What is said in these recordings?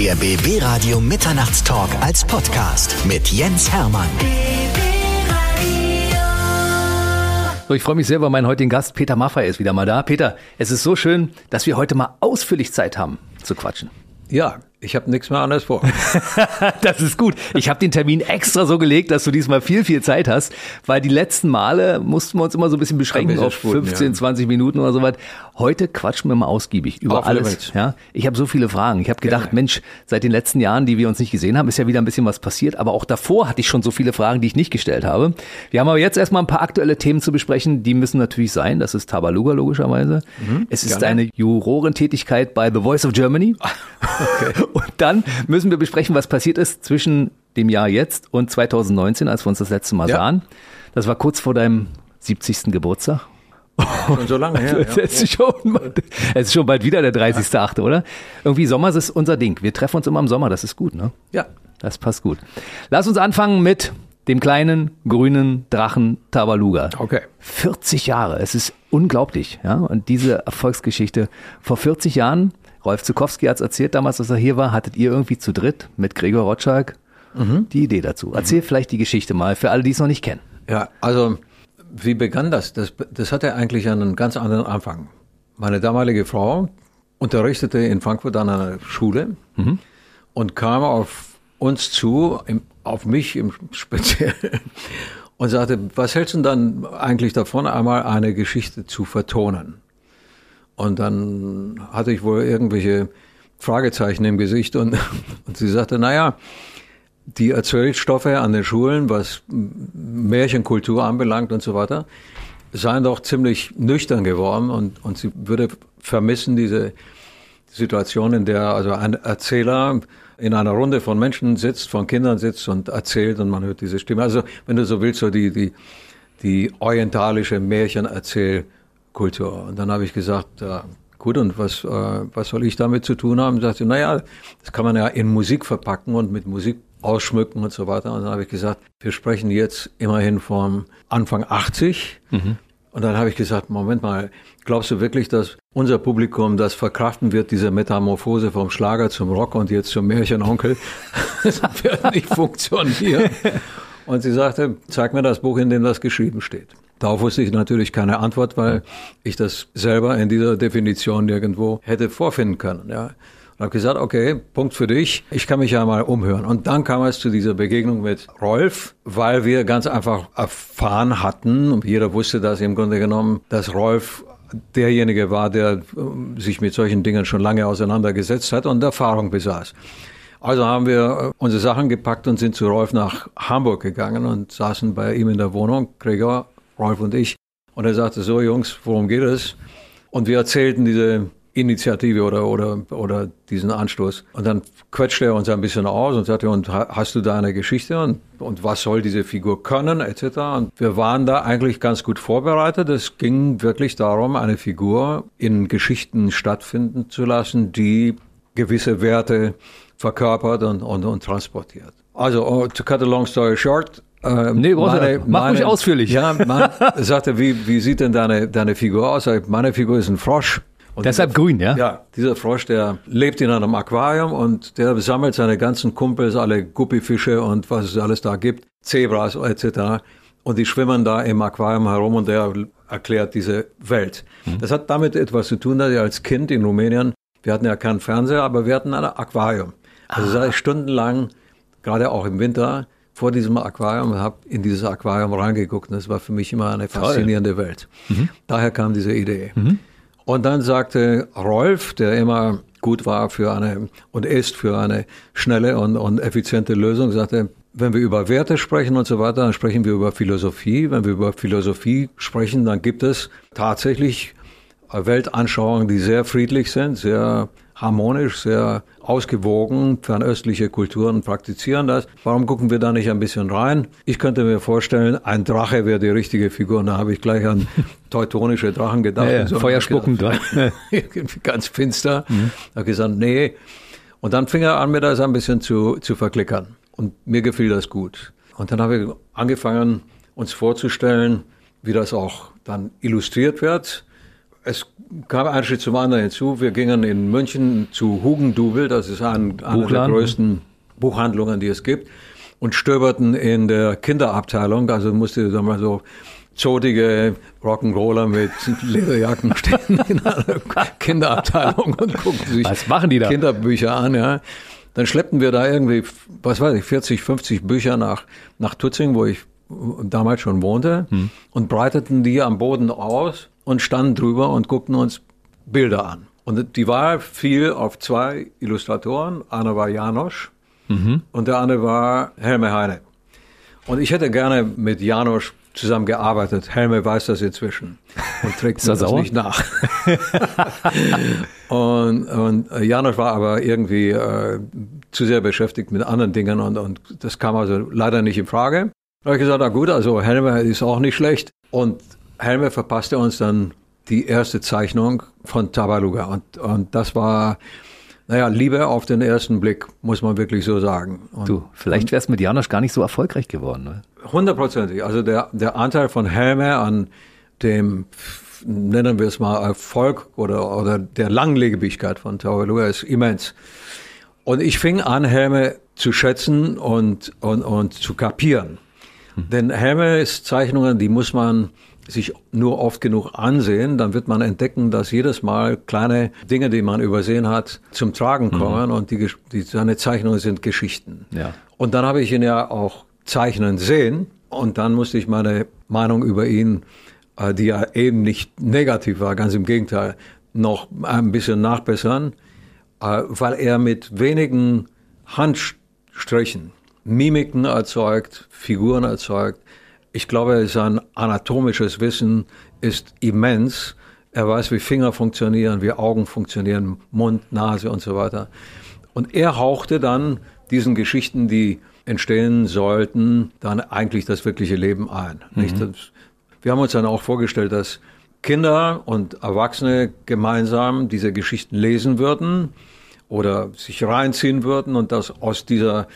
Der BB Radio Mitternachtstalk als Podcast mit Jens Hermann. So, ich freue mich sehr, weil mein heutigen Gast Peter Maffay ist wieder mal da. Peter, es ist so schön, dass wir heute mal ausführlich Zeit haben zu quatschen. Ja, ich habe nichts mehr anderes vor. das ist gut. Ich habe den Termin extra so gelegt, dass du diesmal viel, viel Zeit hast, weil die letzten Male mussten wir uns immer so ein bisschen beschränken bisschen auf sputen, 15, ja. 20 Minuten oder so was. Heute quatschen wir mal ausgiebig über Auf alles. Ja, ich habe so viele Fragen. Ich habe gedacht, Gerne. Mensch, seit den letzten Jahren, die wir uns nicht gesehen haben, ist ja wieder ein bisschen was passiert. Aber auch davor hatte ich schon so viele Fragen, die ich nicht gestellt habe. Wir haben aber jetzt erstmal ein paar aktuelle Themen zu besprechen. Die müssen natürlich sein. Das ist Tabaluga logischerweise. es ist Mhm, gerne. deine Jurorentätigkeit bei The Voice of Germany. Und dann müssen wir besprechen, was passiert ist zwischen dem Jahr jetzt und 2019, als wir uns das letzte Mal Ja. sahen. Das war kurz vor deinem 70. Geburtstag. Schon so lange her. Es Ja. ist, schon, es ist schon bald wieder der 30.8., oder? Irgendwie Sommer ist unser Ding. Wir treffen uns immer im Sommer, das ist gut, ne? ja. Das passt gut. Lass uns anfangen mit dem kleinen grünen Drachen Tabaluga. Okay. 40 Jahre, es ist unglaublich, ja. Und diese Erfolgsgeschichte vor 40 Jahren, Rolf Zukowski hat es erzählt damals, dass er hier war, hattet ihr irgendwie zu dritt mit Gregor Rotschalk die Idee dazu. Erzähl vielleicht die Geschichte mal für alle, die es noch nicht kennen. Ja, also wie begann das? Das, das hatte eigentlich einen ganz anderen Anfang. Meine damalige Frau unterrichtete in Frankfurt an einer Schule und kam auf uns zu, im, auf mich im Speziellen, und sagte, was hältst du denn dann eigentlich davon, einmal eine Geschichte zu vertonen? Und dann hatte ich wohl irgendwelche Fragezeichen im Gesicht und, und sie sagte, naja, die Erzählstoffe an den Schulen, was Märchenkultur anbelangt und so weiter, seien doch ziemlich nüchtern geworden und, und sie würde vermissen diese Situation, in der also ein Erzähler in einer Runde von Menschen sitzt, von Kindern sitzt und erzählt und man hört diese Stimme. Also wenn du so willst, so die, die, die orientalische Märchenerzählkultur. Und dann habe ich gesagt, ja, gut, und was, äh, was soll ich damit zu tun haben? Sagte, naja, das kann man ja in Musik verpacken und mit Musik ausschmücken und so weiter. Und dann habe ich gesagt, wir sprechen jetzt immerhin vom Anfang 80. Und dann habe ich gesagt, Moment mal, glaubst du wirklich, dass unser Publikum das verkraften wird, diese Metamorphose vom Schlager zum Rock und jetzt zum Märchenonkel? Das wird nicht funktionieren. Und sie sagte, zeig mir das Buch, in dem das geschrieben steht. Darauf wusste ich natürlich keine Antwort, weil ich das selber in dieser Definition nirgendwo hätte vorfinden können. Ja. Und habe gesagt, okay, Punkt für dich. Ich kann mich ja mal umhören. Und dann kam es zu dieser Begegnung mit Rolf, weil wir ganz einfach erfahren hatten, und jeder wusste das im Grunde genommen, dass Rolf derjenige war, der ähm, sich mit solchen Dingen schon lange auseinandergesetzt hat und Erfahrung besaß. Also haben wir äh, unsere Sachen gepackt und sind zu Rolf nach Hamburg gegangen und saßen bei ihm in der Wohnung, Gregor, Rolf und ich. Und er sagte, so Jungs, worum geht es? Und wir erzählten diese Initiative oder, oder, oder diesen Anstoß. Und dann quetschte er uns ein bisschen aus und sagte, und ha- hast du da eine Geschichte und, und was soll diese Figur können, etc. Und wir waren da eigentlich ganz gut vorbereitet. Es ging wirklich darum, eine Figur in Geschichten stattfinden zu lassen, die gewisse Werte verkörpert und, und, und transportiert. Also, oh, to cut a long story short, äh, Nee, brauchst du- mach ruhig ausführlich. Ja, man sagte, wie, wie sieht denn deine, deine Figur aus? Meine Figur ist ein Frosch. Und Deshalb dieser- grün, ja? Ja, dieser Frosch, der lebt in einem Aquarium und der sammelt seine ganzen Kumpels, alle Guppifische und was es alles da gibt, Zebras etc. Und die schwimmen da im Aquarium herum und der erklärt diese Welt. Das hat damit etwas zu tun, dass ich als Kind in Rumänien, wir hatten ja keinen Fernseher, aber wir hatten ein Aquarium. Also saß ich stundenlang, gerade auch im Winter, vor diesem Aquarium und habe in dieses Aquarium reingeguckt. Und das war für mich immer eine faszinierende Welt. Daher kam diese Idee. Und dann sagte Rolf, der immer gut war für eine und ist für eine schnelle und, und effiziente Lösung, sagte, wenn wir über Werte sprechen und so weiter, dann sprechen wir über Philosophie. Wenn wir über Philosophie sprechen, dann gibt es tatsächlich Weltanschauungen, die sehr friedlich sind, sehr harmonisch, sehr ausgewogen. Fernöstliche Kulturen praktizieren das. Warum gucken wir da nicht ein bisschen rein? Ich könnte mir vorstellen, ein Drache wäre die richtige Figur. Und da habe ich gleich an teutonische Drachen gedacht. Ja, ja, so. feuerspuckend, ich ganz finster. Mhm. habe gesagt, nee. Und dann fing er an, mir das ein bisschen zu, zu verklickern. Und mir gefiel das gut. Und dann habe ich angefangen, uns vorzustellen, wie das auch dann illustriert wird. Es kam ein Schritt zum anderen hinzu. Wir gingen in München zu Hugendubel, das ist ein, eine der größten Buchhandlungen, die es gibt, und stöberten in der Kinderabteilung. Also musste, sagen wir mal so, zotige Rock'n'Roller mit Lederjacken stehen in einer Kinderabteilung und guckten sich was machen die da? Kinderbücher an. Ja. Dann schleppten wir da irgendwie, was weiß ich, 40, 50 Bücher nach, nach Tutzing, wo ich damals schon wohnte, hm. und breiteten die am Boden aus und standen drüber und guckten uns Bilder an. Und die Wahl fiel auf zwei Illustratoren. Einer war Janosch mhm. und der andere war Helme Heine. Und ich hätte gerne mit Janosch zusammengearbeitet. Helme weiß das inzwischen und trägt das, das nicht nach. und, und Janosch war aber irgendwie äh, zu sehr beschäftigt mit anderen Dingen und, und das kam also leider nicht in Frage. Da habe ich gesagt, na gut, also Helme ist auch nicht schlecht. Und Helme verpasste uns dann die erste Zeichnung von Tabaluga. Und, und das war, naja, Liebe auf den ersten Blick, muss man wirklich so sagen. Und, du, vielleicht wär's mit Janosch gar nicht so erfolgreich geworden. Ne? Hundertprozentig. Also der, der Anteil von Helme an dem, nennen wir es mal, Erfolg oder, oder der Langlebigkeit von Tabaluga ist immens. Und ich fing an, Helme zu schätzen und, und, und zu kapieren. Hm. Denn Helmes Zeichnungen, die muss man sich nur oft genug ansehen, dann wird man entdecken, dass jedes Mal kleine Dinge, die man übersehen hat, zum Tragen mhm. kommen mhm. und die, die, seine Zeichnungen sind Geschichten. Ja. Und dann habe ich ihn ja auch zeichnen sehen und dann musste ich meine Meinung über ihn, äh, die ja eben nicht negativ war, ganz im Gegenteil, noch ein bisschen nachbessern, äh, weil er mit wenigen Handstrichen Mimiken erzeugt, Figuren erzeugt, ich glaube, sein anatomisches Wissen ist immens. Er weiß, wie Finger funktionieren, wie Augen funktionieren, Mund, Nase und so weiter. Und er hauchte dann diesen Geschichten, die entstehen sollten, dann eigentlich das wirkliche Leben ein. Mhm. Wir haben uns dann auch vorgestellt, dass Kinder und Erwachsene gemeinsam diese Geschichten lesen würden oder sich reinziehen würden und dass aus dieser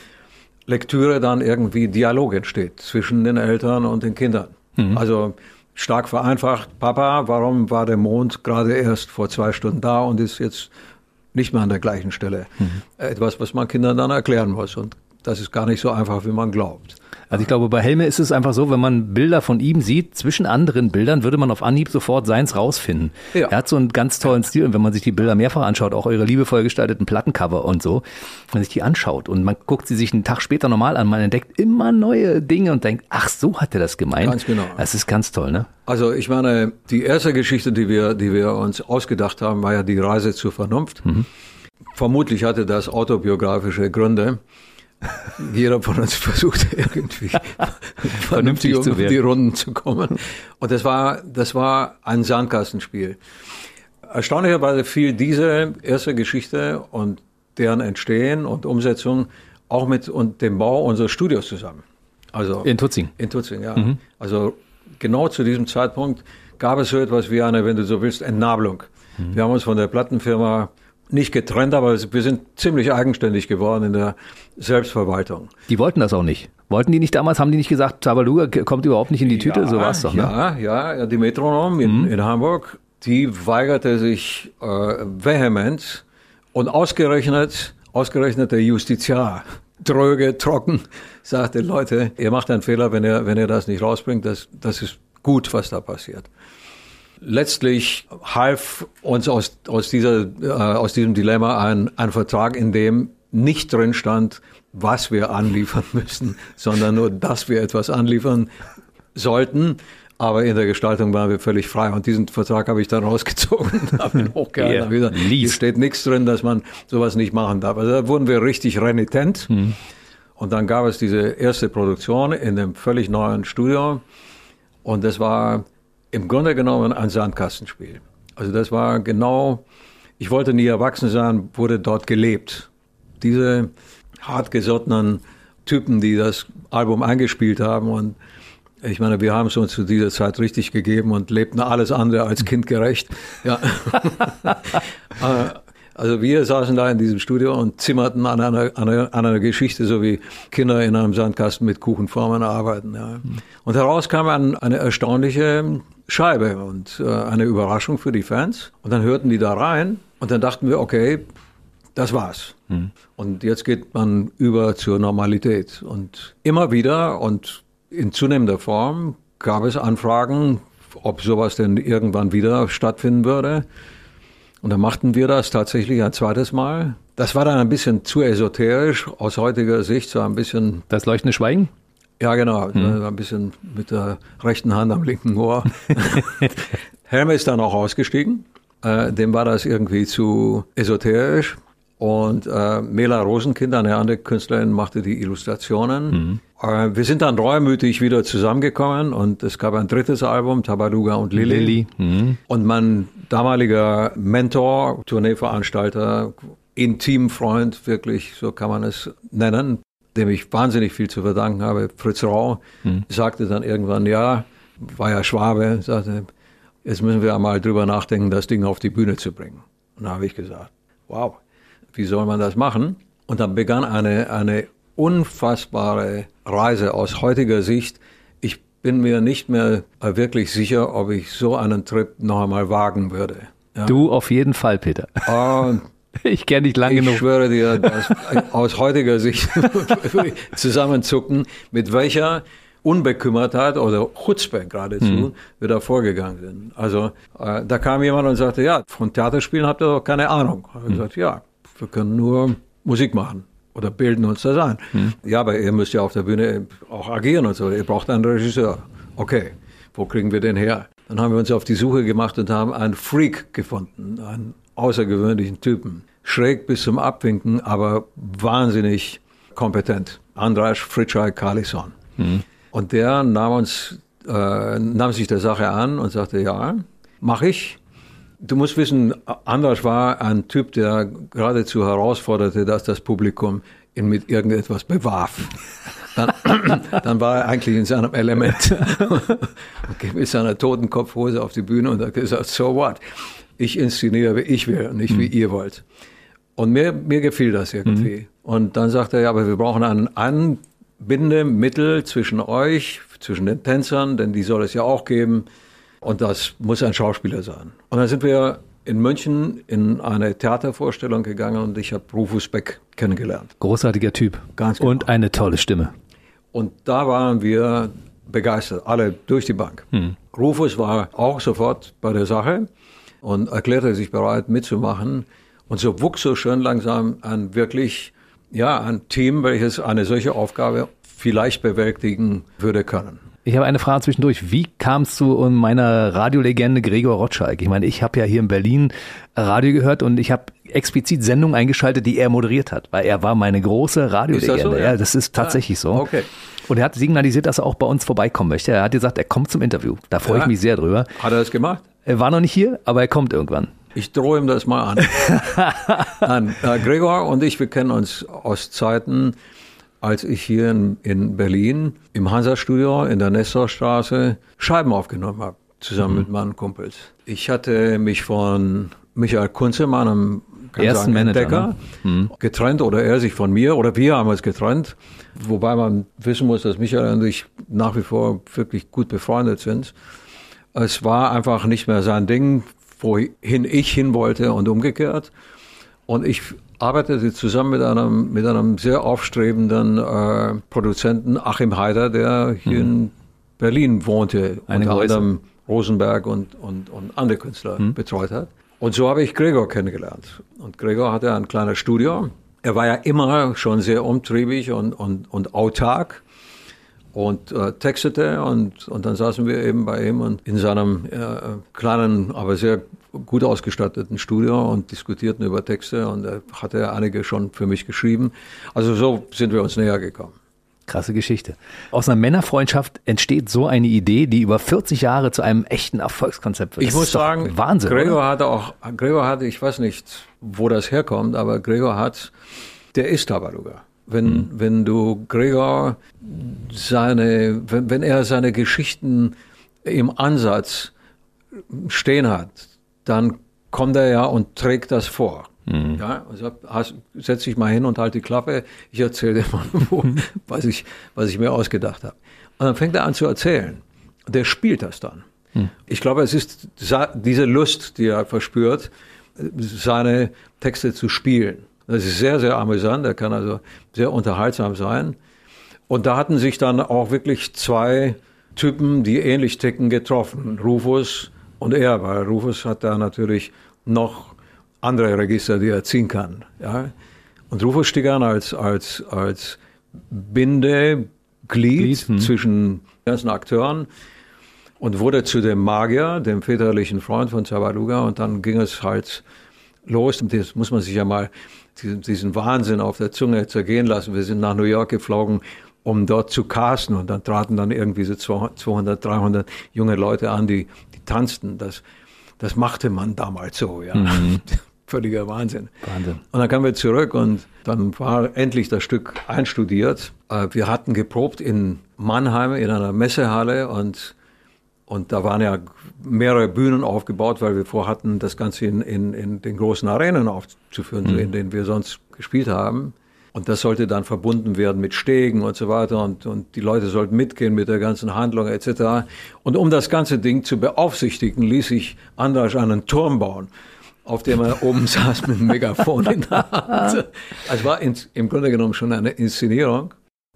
Lektüre dann irgendwie Dialog entsteht zwischen den Eltern und den Kindern. Mhm. Also stark vereinfacht, Papa, warum war der Mond gerade erst vor zwei Stunden da und ist jetzt nicht mehr an der gleichen Stelle? Mhm. Etwas, was man Kindern dann erklären muss. Und das ist gar nicht so einfach, wie man glaubt. Also ich glaube, bei Helme ist es einfach so, wenn man Bilder von ihm sieht, zwischen anderen Bildern würde man auf Anhieb sofort seins rausfinden. Ja. Er hat so einen ganz tollen Stil und wenn man sich die Bilder mehrfach anschaut, auch eure liebevoll gestalteten Plattencover und so, wenn man sich die anschaut und man guckt sie sich einen Tag später normal an, man entdeckt immer neue Dinge und denkt, ach, so hat er das gemeint. Ganz genau. Das ist ganz toll, ne? Also ich meine, die erste Geschichte, die wir, die wir uns ausgedacht haben, war ja die Reise zur Vernunft. Mhm. Vermutlich hatte das autobiografische Gründe. Jeder von uns versucht irgendwie vernünftig um die Runden zu kommen. Und das war, das war ein Sandkastenspiel. Erstaunlicherweise fiel diese erste Geschichte und deren Entstehen und Umsetzung auch mit und dem Bau unseres Studios zusammen. Also in Tutzing. In Tutzing, ja. Mhm. Also genau zu diesem Zeitpunkt gab es so etwas wie eine, wenn du so willst, Entnabelung. Mhm. Wir haben uns von der Plattenfirma nicht getrennt, aber wir sind ziemlich eigenständig geworden in der Selbstverwaltung. Die wollten das auch nicht. Wollten die nicht damals, haben die nicht gesagt, Tabaluga kommt überhaupt nicht in die Tüte? Ja, so war es doch, ne? Ja, ja, die Metronom in, mhm. in Hamburg, die weigerte sich äh, vehement und ausgerechnet, ausgerechnet der Justiziar, dröge, trocken, sagte, Leute, ihr macht einen Fehler, wenn ihr, wenn ihr das nicht rausbringt, das, das ist gut, was da passiert letztlich half uns aus, aus, dieser, äh, aus diesem Dilemma ein, ein Vertrag, in dem nicht drin stand, was wir anliefern müssen, sondern nur, dass wir etwas anliefern sollten. Aber in der Gestaltung waren wir völlig frei. Und diesen Vertrag habe ich dann rausgezogen und habe ihn hochgehalten. Yeah. Gesagt, hier steht nichts drin, dass man sowas nicht machen darf. Also da wurden wir richtig renitent. Mhm. Und dann gab es diese erste Produktion in einem völlig neuen Studio. Und das war im Grunde genommen ein Sandkastenspiel. Also das war genau, ich wollte nie erwachsen sein, wurde dort gelebt. Diese hartgesottenen Typen, die das Album eingespielt haben und ich meine, wir haben es uns zu dieser Zeit richtig gegeben und lebten alles andere als kindgerecht. Ja. Also wir saßen da in diesem Studio und zimmerten an einer, an einer, an einer Geschichte, so wie Kinder in einem Sandkasten mit Kuchenformen arbeiten. Ja. Und heraus kam ein, eine erstaunliche Scheibe und äh, eine Überraschung für die Fans. Und dann hörten die da rein und dann dachten wir, okay, das war's. Mhm. Und jetzt geht man über zur Normalität. Und immer wieder und in zunehmender Form gab es Anfragen, ob sowas denn irgendwann wieder stattfinden würde. Und dann machten wir das tatsächlich ein zweites Mal. Das war dann ein bisschen zu esoterisch aus heutiger Sicht, so ein bisschen. Das leuchtende Schweigen? Ja, genau. Hm. Ein bisschen mit der rechten Hand am linken Ohr. Helme ist dann auch ausgestiegen. Äh, dem war das irgendwie zu esoterisch. Und äh, Mela Rosenkind, eine andere Künstlerin, machte die Illustrationen. Mhm. Äh, wir sind dann reumütig wieder zusammengekommen und es gab ein drittes Album, Tabaluga und Lilly. Lilly. Mhm. Und mein damaliger Mentor, Tourneeveranstalter, Intimfreund, wirklich, so kann man es nennen, dem ich wahnsinnig viel zu verdanken habe, Fritz Rau, mhm. sagte dann irgendwann, ja, war ja Schwabe, sagte, jetzt müssen wir einmal drüber nachdenken, das Ding auf die Bühne zu bringen. Und da habe ich gesagt, wow, wie soll man das machen? Und dann begann eine, eine unfassbare Reise aus heutiger Sicht. Ich bin mir nicht mehr wirklich sicher, ob ich so einen Trip noch einmal wagen würde. Ja. Du auf jeden Fall, Peter. Und ich kenne dich lange ich genug. Ich schwöre dir, dass aus heutiger Sicht zusammenzucken, mit welcher Unbekümmertheit oder Chutzpe geradezu mhm. wir da vorgegangen sind. Also äh, da kam jemand und sagte, ja, von Theaterspielen habt ihr doch keine Ahnung. Ich habe mhm. gesagt, ja, wir können nur Musik machen oder bilden uns das ein. Hm. Ja, aber ihr müsst ja auf der Bühne auch agieren und so. Ihr braucht einen Regisseur. Okay, wo kriegen wir den her? Dann haben wir uns auf die Suche gemacht und haben einen Freak gefunden, einen außergewöhnlichen Typen. Schräg bis zum Abwinken, aber wahnsinnig kompetent. Andras Fritschai Carlison. Hm. Und der nahm uns, äh, nahm sich der Sache an und sagte, ja, mache ich. Du musst wissen, Anders war ein Typ, der geradezu herausforderte, dass das Publikum ihn mit irgendetwas bewarf. Dann, dann war er eigentlich in seinem Element. und mit seiner Totenkopfhose auf die Bühne und hat gesagt, so what? Ich inszeniere, wie ich will, nicht wie mhm. ihr wollt. Und mir, mir gefiel das irgendwie. Mhm. Und dann sagte er, ja, aber wir brauchen ein Anbindemittel zwischen euch, zwischen den Tänzern, denn die soll es ja auch geben. Und das muss ein Schauspieler sein. Und dann sind wir in München in eine Theatervorstellung gegangen und ich habe Rufus Beck kennengelernt. Großartiger Typ. Ganz genau. Und eine tolle Stimme. Und da waren wir begeistert, alle durch die Bank. Hm. Rufus war auch sofort bei der Sache und erklärte sich bereit mitzumachen. Und so wuchs so schön langsam ein wirklich, ja, ein Team, welches eine solche Aufgabe vielleicht bewältigen würde können. Ich habe eine Frage zwischendurch. Wie kamst du um meiner Radiolegende Gregor Rotschalk? Ich meine, ich habe ja hier in Berlin Radio gehört und ich habe explizit Sendungen eingeschaltet, die er moderiert hat, weil er war meine große Radiolegende. Das so, ja? das ist tatsächlich so. Okay. Und er hat signalisiert, dass er auch bei uns vorbeikommen möchte. Er hat gesagt, er kommt zum Interview. Da freue ja. ich mich sehr drüber. Hat er das gemacht? Er war noch nicht hier, aber er kommt irgendwann. Ich drohe ihm das mal an. an. Äh, Gregor und ich, wir kennen uns aus Zeiten, als ich hier in, in Berlin im Hansa-Studio in der Nestorstraße Scheiben aufgenommen habe, zusammen mhm. mit meinen Kumpels. Ich hatte mich von Michael Kunze, meinem ersten sagen, Entdecker, ne? mhm. getrennt oder er sich von mir oder wir haben uns getrennt. Wobei man wissen muss, dass Michael und ich nach wie vor wirklich gut befreundet sind. Es war einfach nicht mehr sein Ding, wohin ich hin wollte und umgekehrt. Und ich arbeitete zusammen mit einem, mit einem sehr aufstrebenden äh, Produzenten, Achim Heider, der hier mhm. in Berlin wohnte, Eine unter Größe. anderem Rosenberg und, und, und andere Künstler mhm. betreut hat. Und so habe ich Gregor kennengelernt. Und Gregor hatte ein kleines Studio. Er war ja immer schon sehr umtriebig und, und, und autark und äh, textete und, und dann saßen wir eben bei ihm und in seinem äh, kleinen, aber sehr gut ausgestatteten Studio und diskutierten über Texte und er hatte einige schon für mich geschrieben. Also so sind wir uns näher gekommen. Krasse Geschichte. Aus einer Männerfreundschaft entsteht so eine Idee, die über 40 Jahre zu einem echten Erfolgskonzept wird. Ich das muss sagen, Wahnsinn. Gregor oder? hatte auch, Gregor hatte, ich weiß nicht, wo das herkommt, aber Gregor hat, der ist Tabaluga. Wenn, mhm. wenn du Gregor seine, wenn, wenn er seine Geschichten im Ansatz stehen hat, dann kommt er ja und trägt das vor. Mhm. Ja, also hast, setz dich mal hin und halt die Klappe. Ich erzähle dir mal, wo, was, ich, was ich mir ausgedacht habe. Und dann fängt er an zu erzählen. Der spielt das dann. Mhm. Ich glaube, es ist diese Lust, die er verspürt, seine Texte zu spielen. Das ist sehr, sehr amüsant. Er kann also sehr unterhaltsam sein. Und da hatten sich dann auch wirklich zwei Typen, die ähnlich ticken, getroffen. Rufus und er, weil Rufus hat da natürlich noch andere Register, die er ziehen kann. Ja? Und Rufus stieg an als, als, als Bindeglied hm. zwischen ganzen Akteuren und wurde zu dem Magier, dem väterlichen Freund von Zabaluga. Und dann ging es halt los. Und das muss man sich ja mal diesen, diesen Wahnsinn auf der Zunge zergehen lassen. Wir sind nach New York geflogen um dort zu casten. Und dann traten dann irgendwie so 200, 300 junge Leute an, die tanzten. Das, das machte man damals so, ja. Mhm. Völliger Wahnsinn. Wahnsinn. Und dann kamen wir zurück und dann war endlich das Stück einstudiert. Äh, wir hatten geprobt in Mannheim in einer Messehalle und, und da waren ja mehrere Bühnen aufgebaut, weil wir vorhatten, das Ganze in, in, in den großen Arenen aufzuführen, mhm. in denen wir sonst gespielt haben. Und das sollte dann verbunden werden mit Stegen und so weiter und, und die Leute sollten mitgehen mit der ganzen Handlung etc. Und um das ganze Ding zu beaufsichtigen, ließ ich Andrasch einen Turm bauen, auf dem er oben saß mit einem Megafon in der Hand. Es war ins, im Grunde genommen schon eine Inszenierung.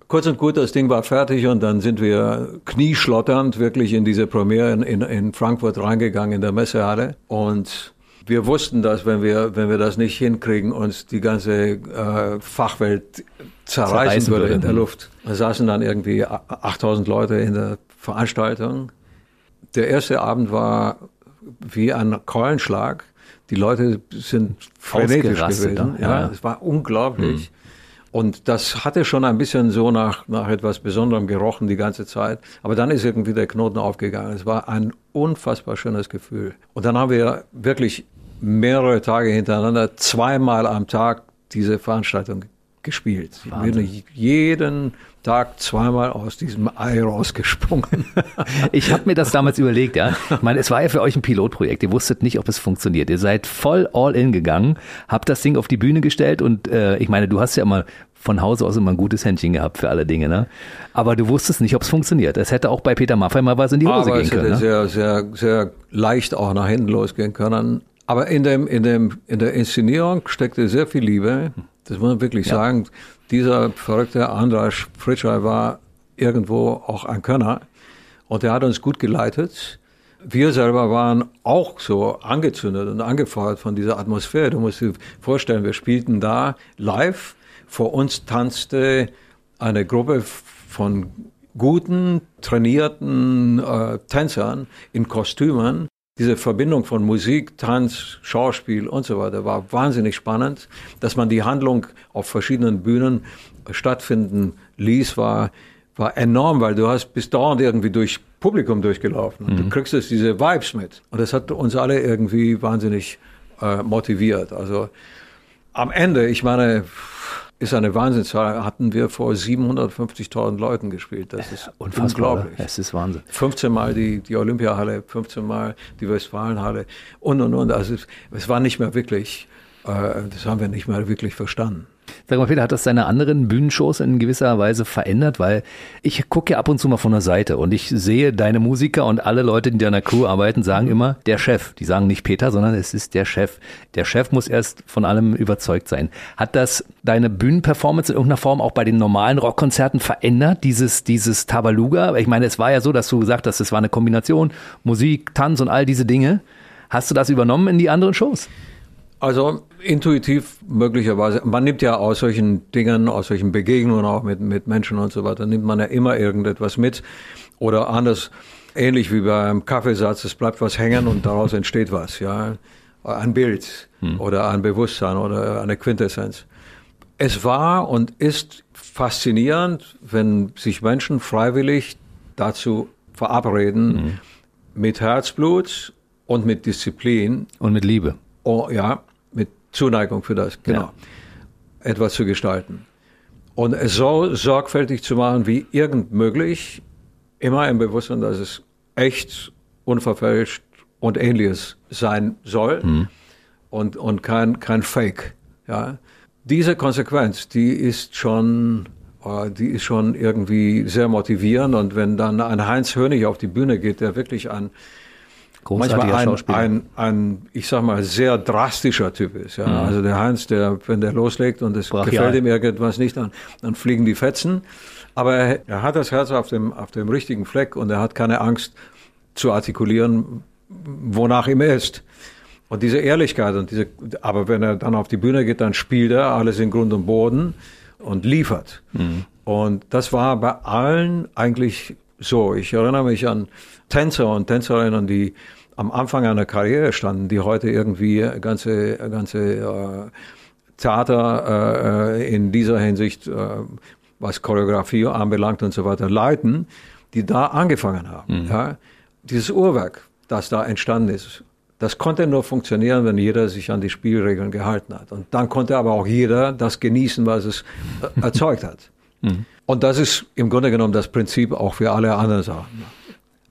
Kurz und gut, das Ding war fertig und dann sind wir knieschlotternd wirklich in diese Premiere in, in, in Frankfurt reingegangen in der Messehalle und wir wussten, dass wenn wir, wenn wir das nicht hinkriegen, uns die ganze äh, Fachwelt zerreißen, zerreißen würde in der Luft. Da saßen dann irgendwie 8000 Leute in der Veranstaltung. Der erste Abend war wie ein Keulenschlag. Die Leute sind frenetisch gewesen. Ja, ja, es war unglaublich. Mhm. Und das hatte schon ein bisschen so nach, nach etwas Besonderem gerochen die ganze Zeit. Aber dann ist irgendwie der Knoten aufgegangen. Es war ein unfassbar schönes Gefühl. Und dann haben wir wirklich mehrere Tage hintereinander, zweimal am Tag diese Veranstaltung gespielt. Ich bin jeden Tag zweimal aus diesem Ei rausgesprungen. ich habe mir das damals überlegt, ja. Ich meine, es war ja für euch ein Pilotprojekt. Ihr wusstet nicht, ob es funktioniert. Ihr seid voll all in gegangen, habt das Ding auf die Bühne gestellt und äh, ich meine, du hast ja immer von Hause aus immer ein gutes Händchen gehabt für alle Dinge, ne? Aber du wusstest nicht, ob es funktioniert. Es hätte auch bei Peter Maffay mal was in die Hose Aber gehen können. Es hätte ne? sehr, sehr, sehr leicht auch nach hinten losgehen können. Aber in, dem, in, dem, in der Inszenierung steckte sehr viel Liebe. Das muss man wirklich ja. sagen. Dieser verrückte Andras Fritschei war irgendwo auch ein Könner. Und er hat uns gut geleitet. Wir selber waren auch so angezündet und angefeuert von dieser Atmosphäre. Du musst dir vorstellen, wir spielten da live. Vor uns tanzte eine Gruppe von guten, trainierten äh, Tänzern in Kostümen diese Verbindung von Musik, Tanz, Schauspiel und so weiter war wahnsinnig spannend. Dass man die Handlung auf verschiedenen Bühnen stattfinden ließ, war, war enorm, weil du hast bis dauernd irgendwie durch Publikum durchgelaufen und mhm. du kriegst jetzt diese Vibes mit. Und das hat uns alle irgendwie wahnsinnig äh, motiviert. Also am Ende, ich meine, ist eine Wahnsinnszahl, hatten wir vor 750.000 Leuten gespielt. Das ist Unfassbar, unglaublich. Es ist Wahnsinn. 15 Mal die, die Olympiahalle, 15 Mal die Westfalenhalle und, und, und. Also es, es war nicht mehr wirklich, äh, das haben wir nicht mehr wirklich verstanden. Sag mal, Peter, hat das deine anderen Bühnenshows in gewisser Weise verändert? Weil ich gucke ja ab und zu mal von der Seite und ich sehe deine Musiker und alle Leute, die in deiner Crew arbeiten, sagen mhm. immer der Chef. Die sagen nicht Peter, sondern es ist der Chef. Der Chef muss erst von allem überzeugt sein. Hat das deine Bühnenperformance in irgendeiner Form auch bei den normalen Rockkonzerten verändert? Dieses, dieses Tabaluga? Ich meine, es war ja so, dass du gesagt hast, es war eine Kombination Musik, Tanz und all diese Dinge. Hast du das übernommen in die anderen Shows? Also intuitiv möglicherweise. Man nimmt ja aus solchen Dingen, aus solchen Begegnungen auch mit, mit Menschen und so weiter, nimmt man ja immer irgendetwas mit. Oder anders, ähnlich wie beim Kaffeesatz, es bleibt was hängen und daraus entsteht was, ja. Ein Bild hm. oder ein Bewusstsein oder eine Quintessenz. Es war und ist faszinierend, wenn sich Menschen freiwillig dazu verabreden, hm. mit Herzblut und mit Disziplin. Und mit Liebe. Oh, ja, Zuneigung für das, genau. Ja. Etwas zu gestalten. Und es so sorgfältig zu machen wie irgend möglich, immer im Bewusstsein, dass es echt, unverfälscht und ähnliches sein soll. Mhm. und, und kein, kein Fake. Ja. Diese Konsequenz, die ist schon, äh, die ist schon irgendwie sehr motivierend. Und wenn dann ein Heinz Hönig auf die Bühne geht, der wirklich ein, manchmal ein, ein, ein, ich sag mal, sehr drastischer Typ ist. Ja. Mhm. Also der Heinz, der, wenn der loslegt und es gefällt ihm irgendwas nicht, dann, dann fliegen die Fetzen. Aber er, er hat das Herz auf dem, auf dem richtigen Fleck und er hat keine Angst zu artikulieren, wonach ihm ist. Und diese Ehrlichkeit und diese, aber wenn er dann auf die Bühne geht, dann spielt er alles in Grund und Boden und liefert. Mhm. Und das war bei allen eigentlich so. Ich erinnere mich an Tänzer und Tänzerinnen, die am Anfang einer Karriere standen, die heute irgendwie ganze, ganze äh, Theater äh, in dieser Hinsicht, äh, was Choreografie anbelangt und so weiter, leiten, die da angefangen haben. Mhm. Ja? Dieses Uhrwerk, das da entstanden ist, das konnte nur funktionieren, wenn jeder sich an die Spielregeln gehalten hat. Und dann konnte aber auch jeder das genießen, was es äh, erzeugt hat. Mhm. Und das ist im Grunde genommen das Prinzip auch für alle anderen Sachen.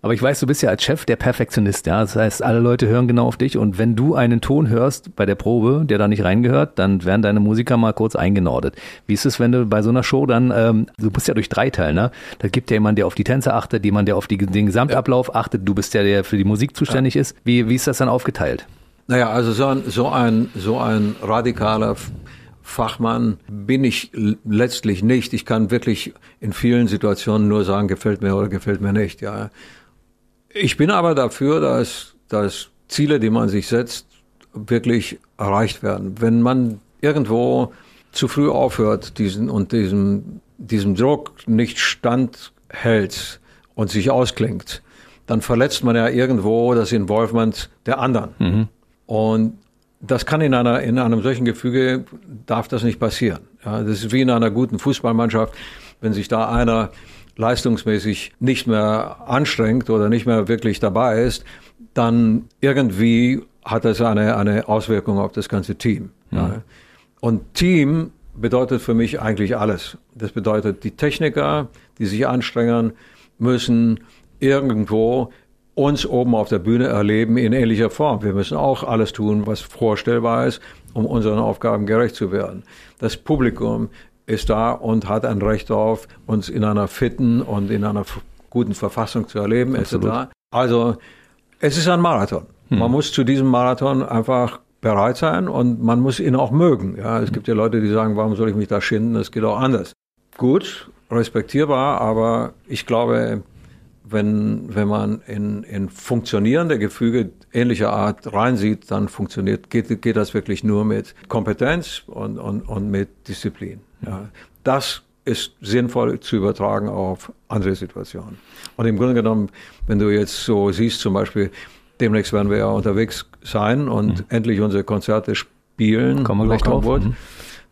Aber ich weiß, du bist ja als Chef der Perfektionist, ja. Das heißt, alle Leute hören genau auf dich und wenn du einen Ton hörst bei der Probe, der da nicht reingehört, dann werden deine Musiker mal kurz eingenordet. Wie ist es, wenn du bei so einer Show dann, ähm, du musst ja durch drei teilen, ne? Da gibt ja jemand, der auf die Tänzer achtet, jemand, der auf die, den Gesamtablauf achtet, du bist ja der, der für die Musik zuständig ja. ist. Wie, wie ist das dann aufgeteilt? Naja, also so ein, so ein, so ein radikaler Fachmann bin ich letztlich nicht. Ich kann wirklich in vielen Situationen nur sagen, gefällt mir oder gefällt mir nicht, ja. Ich bin aber dafür, dass, dass Ziele, die man sich setzt, wirklich erreicht werden. Wenn man irgendwo zu früh aufhört diesen, und diesem, diesem Druck nicht standhält und sich ausklingt, dann verletzt man ja irgendwo das Involvement der anderen. Mhm. Und das kann in einer, in einem solchen Gefüge, darf das nicht passieren. Ja, das ist wie in einer guten Fußballmannschaft, wenn sich da einer leistungsmäßig nicht mehr anstrengt oder nicht mehr wirklich dabei ist, dann irgendwie hat das eine, eine Auswirkung auf das ganze Team. Mhm. Ja. Und Team bedeutet für mich eigentlich alles. Das bedeutet, die Techniker, die sich anstrengen, müssen irgendwo uns oben auf der Bühne erleben in ähnlicher Form. Wir müssen auch alles tun, was vorstellbar ist, um unseren Aufgaben gerecht zu werden. Das Publikum ist da und hat ein Recht darauf, uns in einer fitten und in einer guten Verfassung zu erleben, Absolut. etc. Also es ist ein Marathon. Hm. Man muss zu diesem Marathon einfach bereit sein und man muss ihn auch mögen. Ja, es gibt ja Leute, die sagen, warum soll ich mich da schinden? Das geht auch anders. Gut, respektierbar, aber ich glaube, wenn, wenn man in, in funktionierende Gefüge ähnlicher Art reinsieht, dann funktioniert, geht, geht das wirklich nur mit Kompetenz und, und, und mit Disziplin. Ja. Das ist sinnvoll zu übertragen auf andere Situationen. Und im Grunde genommen, wenn du jetzt so siehst, zum Beispiel, demnächst werden wir ja unterwegs sein und mhm. endlich unsere Konzerte spielen. Kommen wir gleich drauf. Mhm.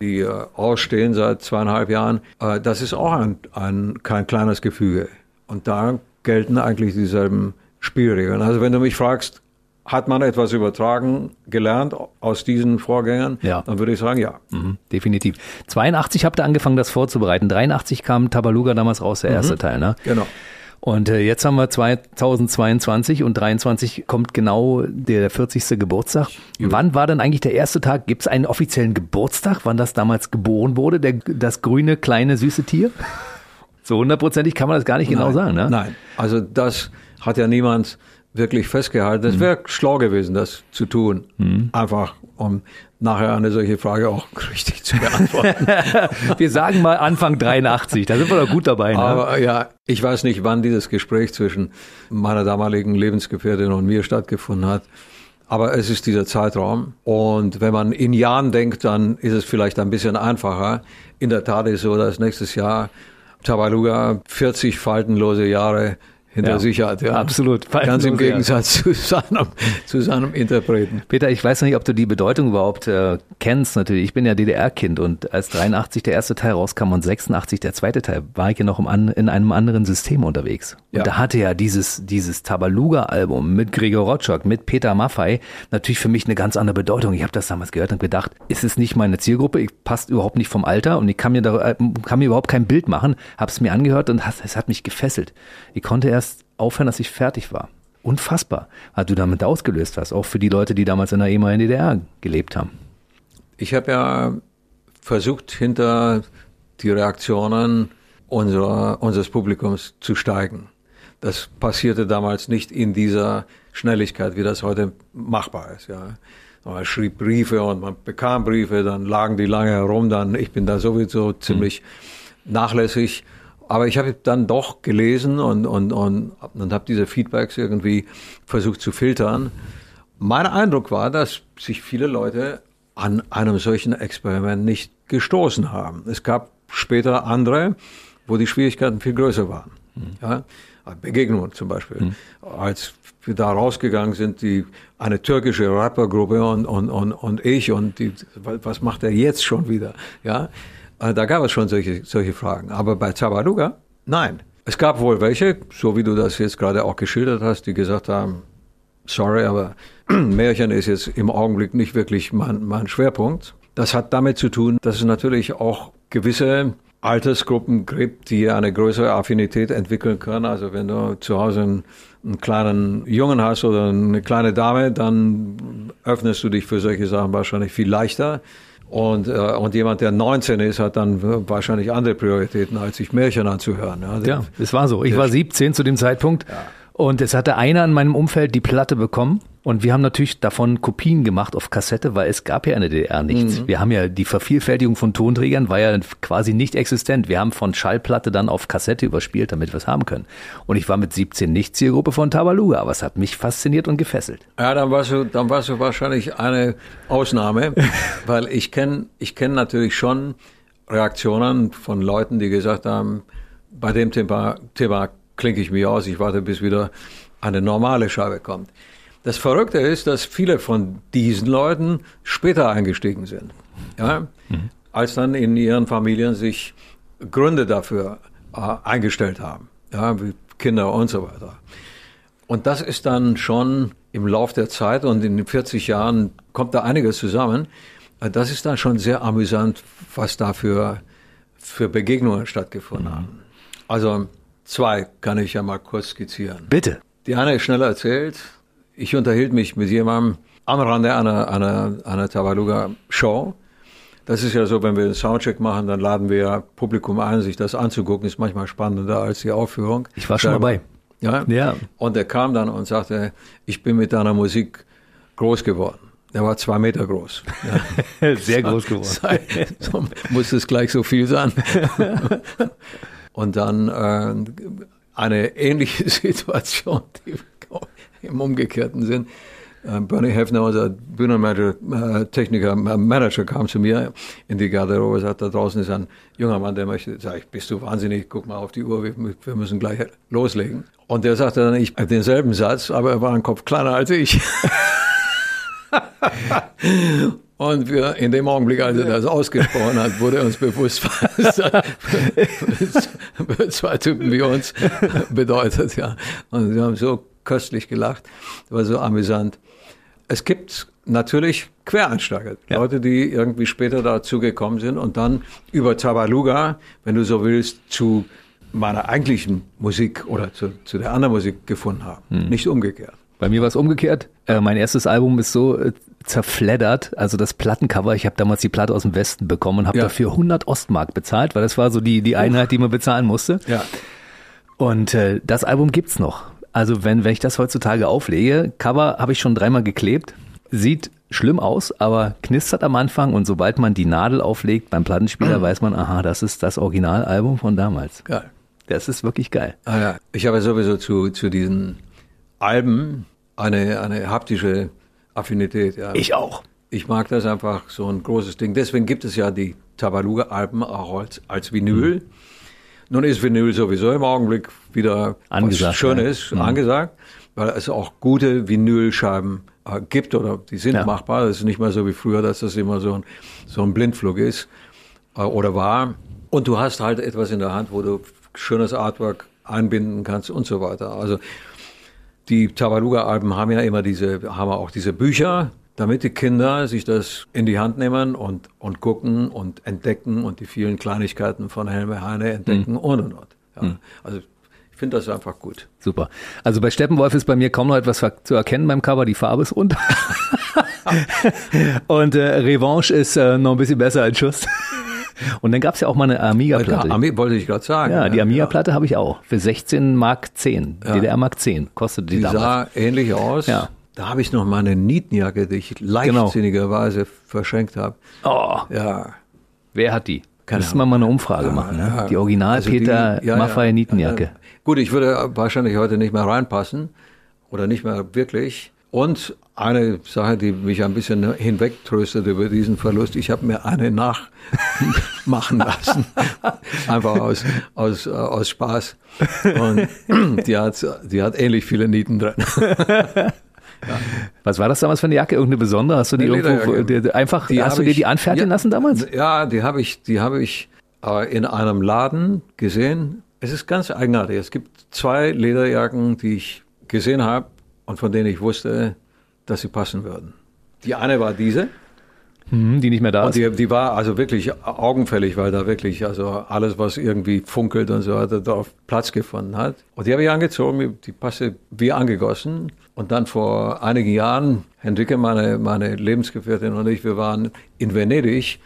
Die äh, ausstehen seit zweieinhalb Jahren. Äh, das ist auch ein, ein, kein kleines Gefüge. Und da gelten eigentlich dieselben Spielregeln. Also wenn du mich fragst, hat man etwas übertragen, gelernt aus diesen Vorgängern? Ja. Dann würde ich sagen, ja. Mhm, definitiv. 82 habt ihr angefangen, das vorzubereiten. 83 kam Tabaluga damals raus, der erste mhm. Teil, ne? Genau. Und äh, jetzt haben wir 2022 und 23 kommt genau der 40. Geburtstag. Ja. Wann war denn eigentlich der erste Tag? Gibt es einen offiziellen Geburtstag, wann das damals geboren wurde, der, das grüne, kleine, süße Tier? So hundertprozentig kann man das gar nicht genau Nein. sagen, ne? Nein, also das hat ja niemand wirklich festgehalten. Es mhm. wäre schlau gewesen, das zu tun. Mhm. Einfach, um nachher eine solche Frage auch richtig zu beantworten. Wir sagen mal Anfang 83, da sind wir doch gut dabei. Ne? Aber ja, ich weiß nicht, wann dieses Gespräch zwischen meiner damaligen Lebensgefährtin und mir stattgefunden hat. Aber es ist dieser Zeitraum. Und wenn man in Jahren denkt, dann ist es vielleicht ein bisschen einfacher. In der Tat ist es so, dass nächstes Jahr Tabaluga 40 faltenlose Jahre hinter ja, sich hat. Ja. Absolut. Ganz im Gegensatz zu seinem, zu seinem Interpreten. Peter, ich weiß noch nicht, ob du die Bedeutung überhaupt äh, kennst. Natürlich, ich bin ja DDR-Kind und als 83 der erste Teil rauskam und 86 der zweite Teil, war ich ja noch im an, in einem anderen System unterwegs. Ja. Und da hatte ja dieses, dieses Tabaluga-Album mit Gregor Rotschok, mit Peter Maffei natürlich für mich eine ganz andere Bedeutung. Ich habe das damals gehört und gedacht, ist es nicht meine Zielgruppe? Ich passt überhaupt nicht vom Alter und ich kann mir, da, äh, kann mir überhaupt kein Bild machen. Habe es mir angehört und es hat mich gefesselt. Ich konnte erst aufhören, dass ich fertig war. unfassbar, was du damit ausgelöst hast, auch für die Leute, die damals in der ehemaligen DDR gelebt haben. Ich habe ja versucht, hinter die Reaktionen unserer, unseres Publikums zu steigen. Das passierte damals nicht in dieser Schnelligkeit, wie das heute machbar ist. Ja. Man schrieb Briefe und man bekam Briefe, dann lagen die lange herum, dann ich bin da sowieso ziemlich mhm. nachlässig. Aber ich habe dann doch gelesen und, und, und, und habe diese Feedbacks irgendwie versucht zu filtern. Mein Eindruck war, dass sich viele Leute an einem solchen Experiment nicht gestoßen haben. Es gab später andere, wo die Schwierigkeiten viel größer waren. Mhm. Ja, Begegnungen zum Beispiel. Mhm. Als wir da rausgegangen sind, die, eine türkische Rappergruppe und, und, und, und ich und die, was macht er jetzt schon wieder? Ja, da gab es schon solche, solche Fragen. Aber bei Zabaluga, nein. Es gab wohl welche, so wie du das jetzt gerade auch geschildert hast, die gesagt haben, sorry, aber Märchen ist jetzt im Augenblick nicht wirklich mein, mein Schwerpunkt. Das hat damit zu tun, dass es natürlich auch gewisse Altersgruppen gibt, die eine größere Affinität entwickeln können. Also wenn du zu Hause einen, einen, kleinen Jungen hast oder eine kleine Dame, dann öffnest du dich für solche Sachen wahrscheinlich viel leichter. Und, äh, und jemand, der 19 ist, hat dann wahrscheinlich andere Prioritäten, als sich Märchen anzuhören. Ja, ja es war so. Ich war 17 zu dem Zeitpunkt. Ja. Und es hatte einer in meinem Umfeld die Platte bekommen und wir haben natürlich davon Kopien gemacht auf Kassette, weil es gab ja in der DDR nichts. Mhm. Wir haben ja die Vervielfältigung von Tonträgern war ja quasi nicht existent. Wir haben von Schallplatte dann auf Kassette überspielt, damit wir es haben können. Und ich war mit 17 nicht Zielgruppe von Tabaluga, aber es hat mich fasziniert und gefesselt. Ja, dann warst du, dann warst du wahrscheinlich eine Ausnahme, weil ich kenne, ich kenne natürlich schon Reaktionen von Leuten, die gesagt haben, bei dem Thema, Thema klinke ich mich aus, ich warte, bis wieder eine normale Scheibe kommt. Das Verrückte ist, dass viele von diesen Leuten später eingestiegen sind, ja, mhm. als dann in ihren Familien sich Gründe dafür äh, eingestellt haben, ja, wie Kinder und so weiter. Und das ist dann schon im Lauf der Zeit und in den 40 Jahren kommt da einiges zusammen. Äh, das ist dann schon sehr amüsant, was da für, für Begegnungen stattgefunden mhm. haben. Also Zwei kann ich ja mal kurz skizzieren. Bitte. Die eine ist schneller erzählt. Ich unterhielt mich mit jemandem am Rande einer, einer, einer Tabaluga-Show. Das ist ja so, wenn wir einen Soundcheck machen, dann laden wir Publikum ein, sich das anzugucken. Ist manchmal spannender als die Aufführung. Ich war schon dabei. Ja? ja. Und er kam dann und sagte, ich bin mit deiner Musik groß geworden. Er war zwei Meter groß. Ja. Sehr groß geworden. So, muss es gleich so viel sein. Und dann äh, eine ähnliche Situation, die im umgekehrten Sinn. Äh, Bernie Hefner, unser Bühnenmanager, äh, Techniker, äh, Manager, kam zu mir in die Garderobe, sagt, da draußen ist ein junger Mann, der möchte, sag ich, bist du wahnsinnig, guck mal auf die Uhr, wir, wir müssen gleich loslegen. Und der sagte dann, ich denselben Satz, aber er war ein Kopf kleiner als ich. Und wir, in dem Augenblick, als er das ausgesprochen hat, wurde uns bewusst, was das für zwei Typen wie uns bedeutet. Ja. Und wir haben so köstlich gelacht, war so amüsant. Es gibt natürlich Quereinsteiger, ja. Leute, die irgendwie später dazu gekommen sind und dann über Tabaluga, wenn du so willst, zu meiner eigentlichen Musik oder zu, zu der anderen Musik gefunden haben. Hm. Nicht umgekehrt. Bei mir war es umgekehrt. Äh, mein erstes Album ist so äh, zerfleddert, also das Plattencover. Ich habe damals die Platte aus dem Westen bekommen und habe ja. dafür 100 Ostmark bezahlt, weil das war so die, die Einheit, die man bezahlen musste. Ja. Und äh, das Album gibt's noch. Also wenn, wenn ich das heutzutage auflege, Cover habe ich schon dreimal geklebt. Sieht schlimm aus, aber knistert am Anfang und sobald man die Nadel auflegt beim Plattenspieler, weiß man, aha, das ist das Originalalbum von damals. Geil. Das ist wirklich geil. Ah ja, ich habe sowieso zu, zu diesen Alben eine, eine haptische Affinität. Ja. Ich auch. Ich mag das einfach, so ein großes Ding. Deswegen gibt es ja die Tabaluga-Alben auch als, als Vinyl. Mhm. Nun ist Vinyl sowieso im Augenblick wieder angesagt, was Schönes ja. mhm. angesagt, weil es auch gute Vinylscheiben äh, gibt oder die sind ja. machbar. Das ist nicht mehr so wie früher, dass das immer so ein, so ein Blindflug ist äh, oder war. Und du hast halt etwas in der Hand, wo du schönes Artwork einbinden kannst und so weiter. Also die Tabaluga-Alben haben ja immer diese, haben auch diese Bücher, damit die Kinder sich das in die Hand nehmen und, und gucken und entdecken und die vielen Kleinigkeiten von Helme Heine entdecken mhm. und und und. Ja. Mhm. Also Ich finde das einfach gut. Super. Also bei Steppenwolf ist bei mir kaum noch etwas zu erkennen beim Cover. Die Farbe ist rund. Und äh, Revanche ist äh, noch ein bisschen besser als Schuss. Und dann gab es ja auch mal eine Amiga-Platte. Ja, Ami wollte ich gerade sagen. Ja, die Amiga-Platte habe ich auch. Für 16 Mark 10. Ja. DDR Mark 10 kostete die, Die damals. sah ähnlich aus. Ja. Da habe ich noch meine Nietenjacke, die ich leichtsinnigerweise verschenkt habe. Oh, Ja. wer hat die? Keine Müssen wir mal eine Umfrage machen. Ne? Ja. Die Original Also Peter ja, ja. Nietenjacke. Ja. Gut, ich würde wahrscheinlich heute nicht mehr reinpassen oder nicht mehr wirklich. Und eine Sache, die mich ein bisschen hinwegtröstet über diesen Verlust, ich habe mir eine nachmachen lassen. Einfach aus, aus, äh, aus Spaß. Und die hat, die hat ähnlich viele Nieten drin. Was war das damals für eine Jacke? Irgendeine besondere? Hast du die Eine irgendwo die- einfach Die hast du dir die anfertigen ja, lassen damals? Ja, die habe ich, die habe ich äh, in einem Laden gesehen. Es ist ganz eigenartig. Es gibt zwei Lederjacken, die ich gesehen habe und von denen ich wusste, dass sie passen würden. Die eine war diese Mhm, die nicht mehr da und ist. die, die war also wirklich augenfällig, weil da wirklich also alles, was irgendwie funkelt und so weiter, da auf Platz gefunden hat. Und die habe ich angezogen, die passte wie angegossen. Und dann vor einigen Jahren, Henrike, meine, meine Lebensgefährtin und ich, wir waren in Venedig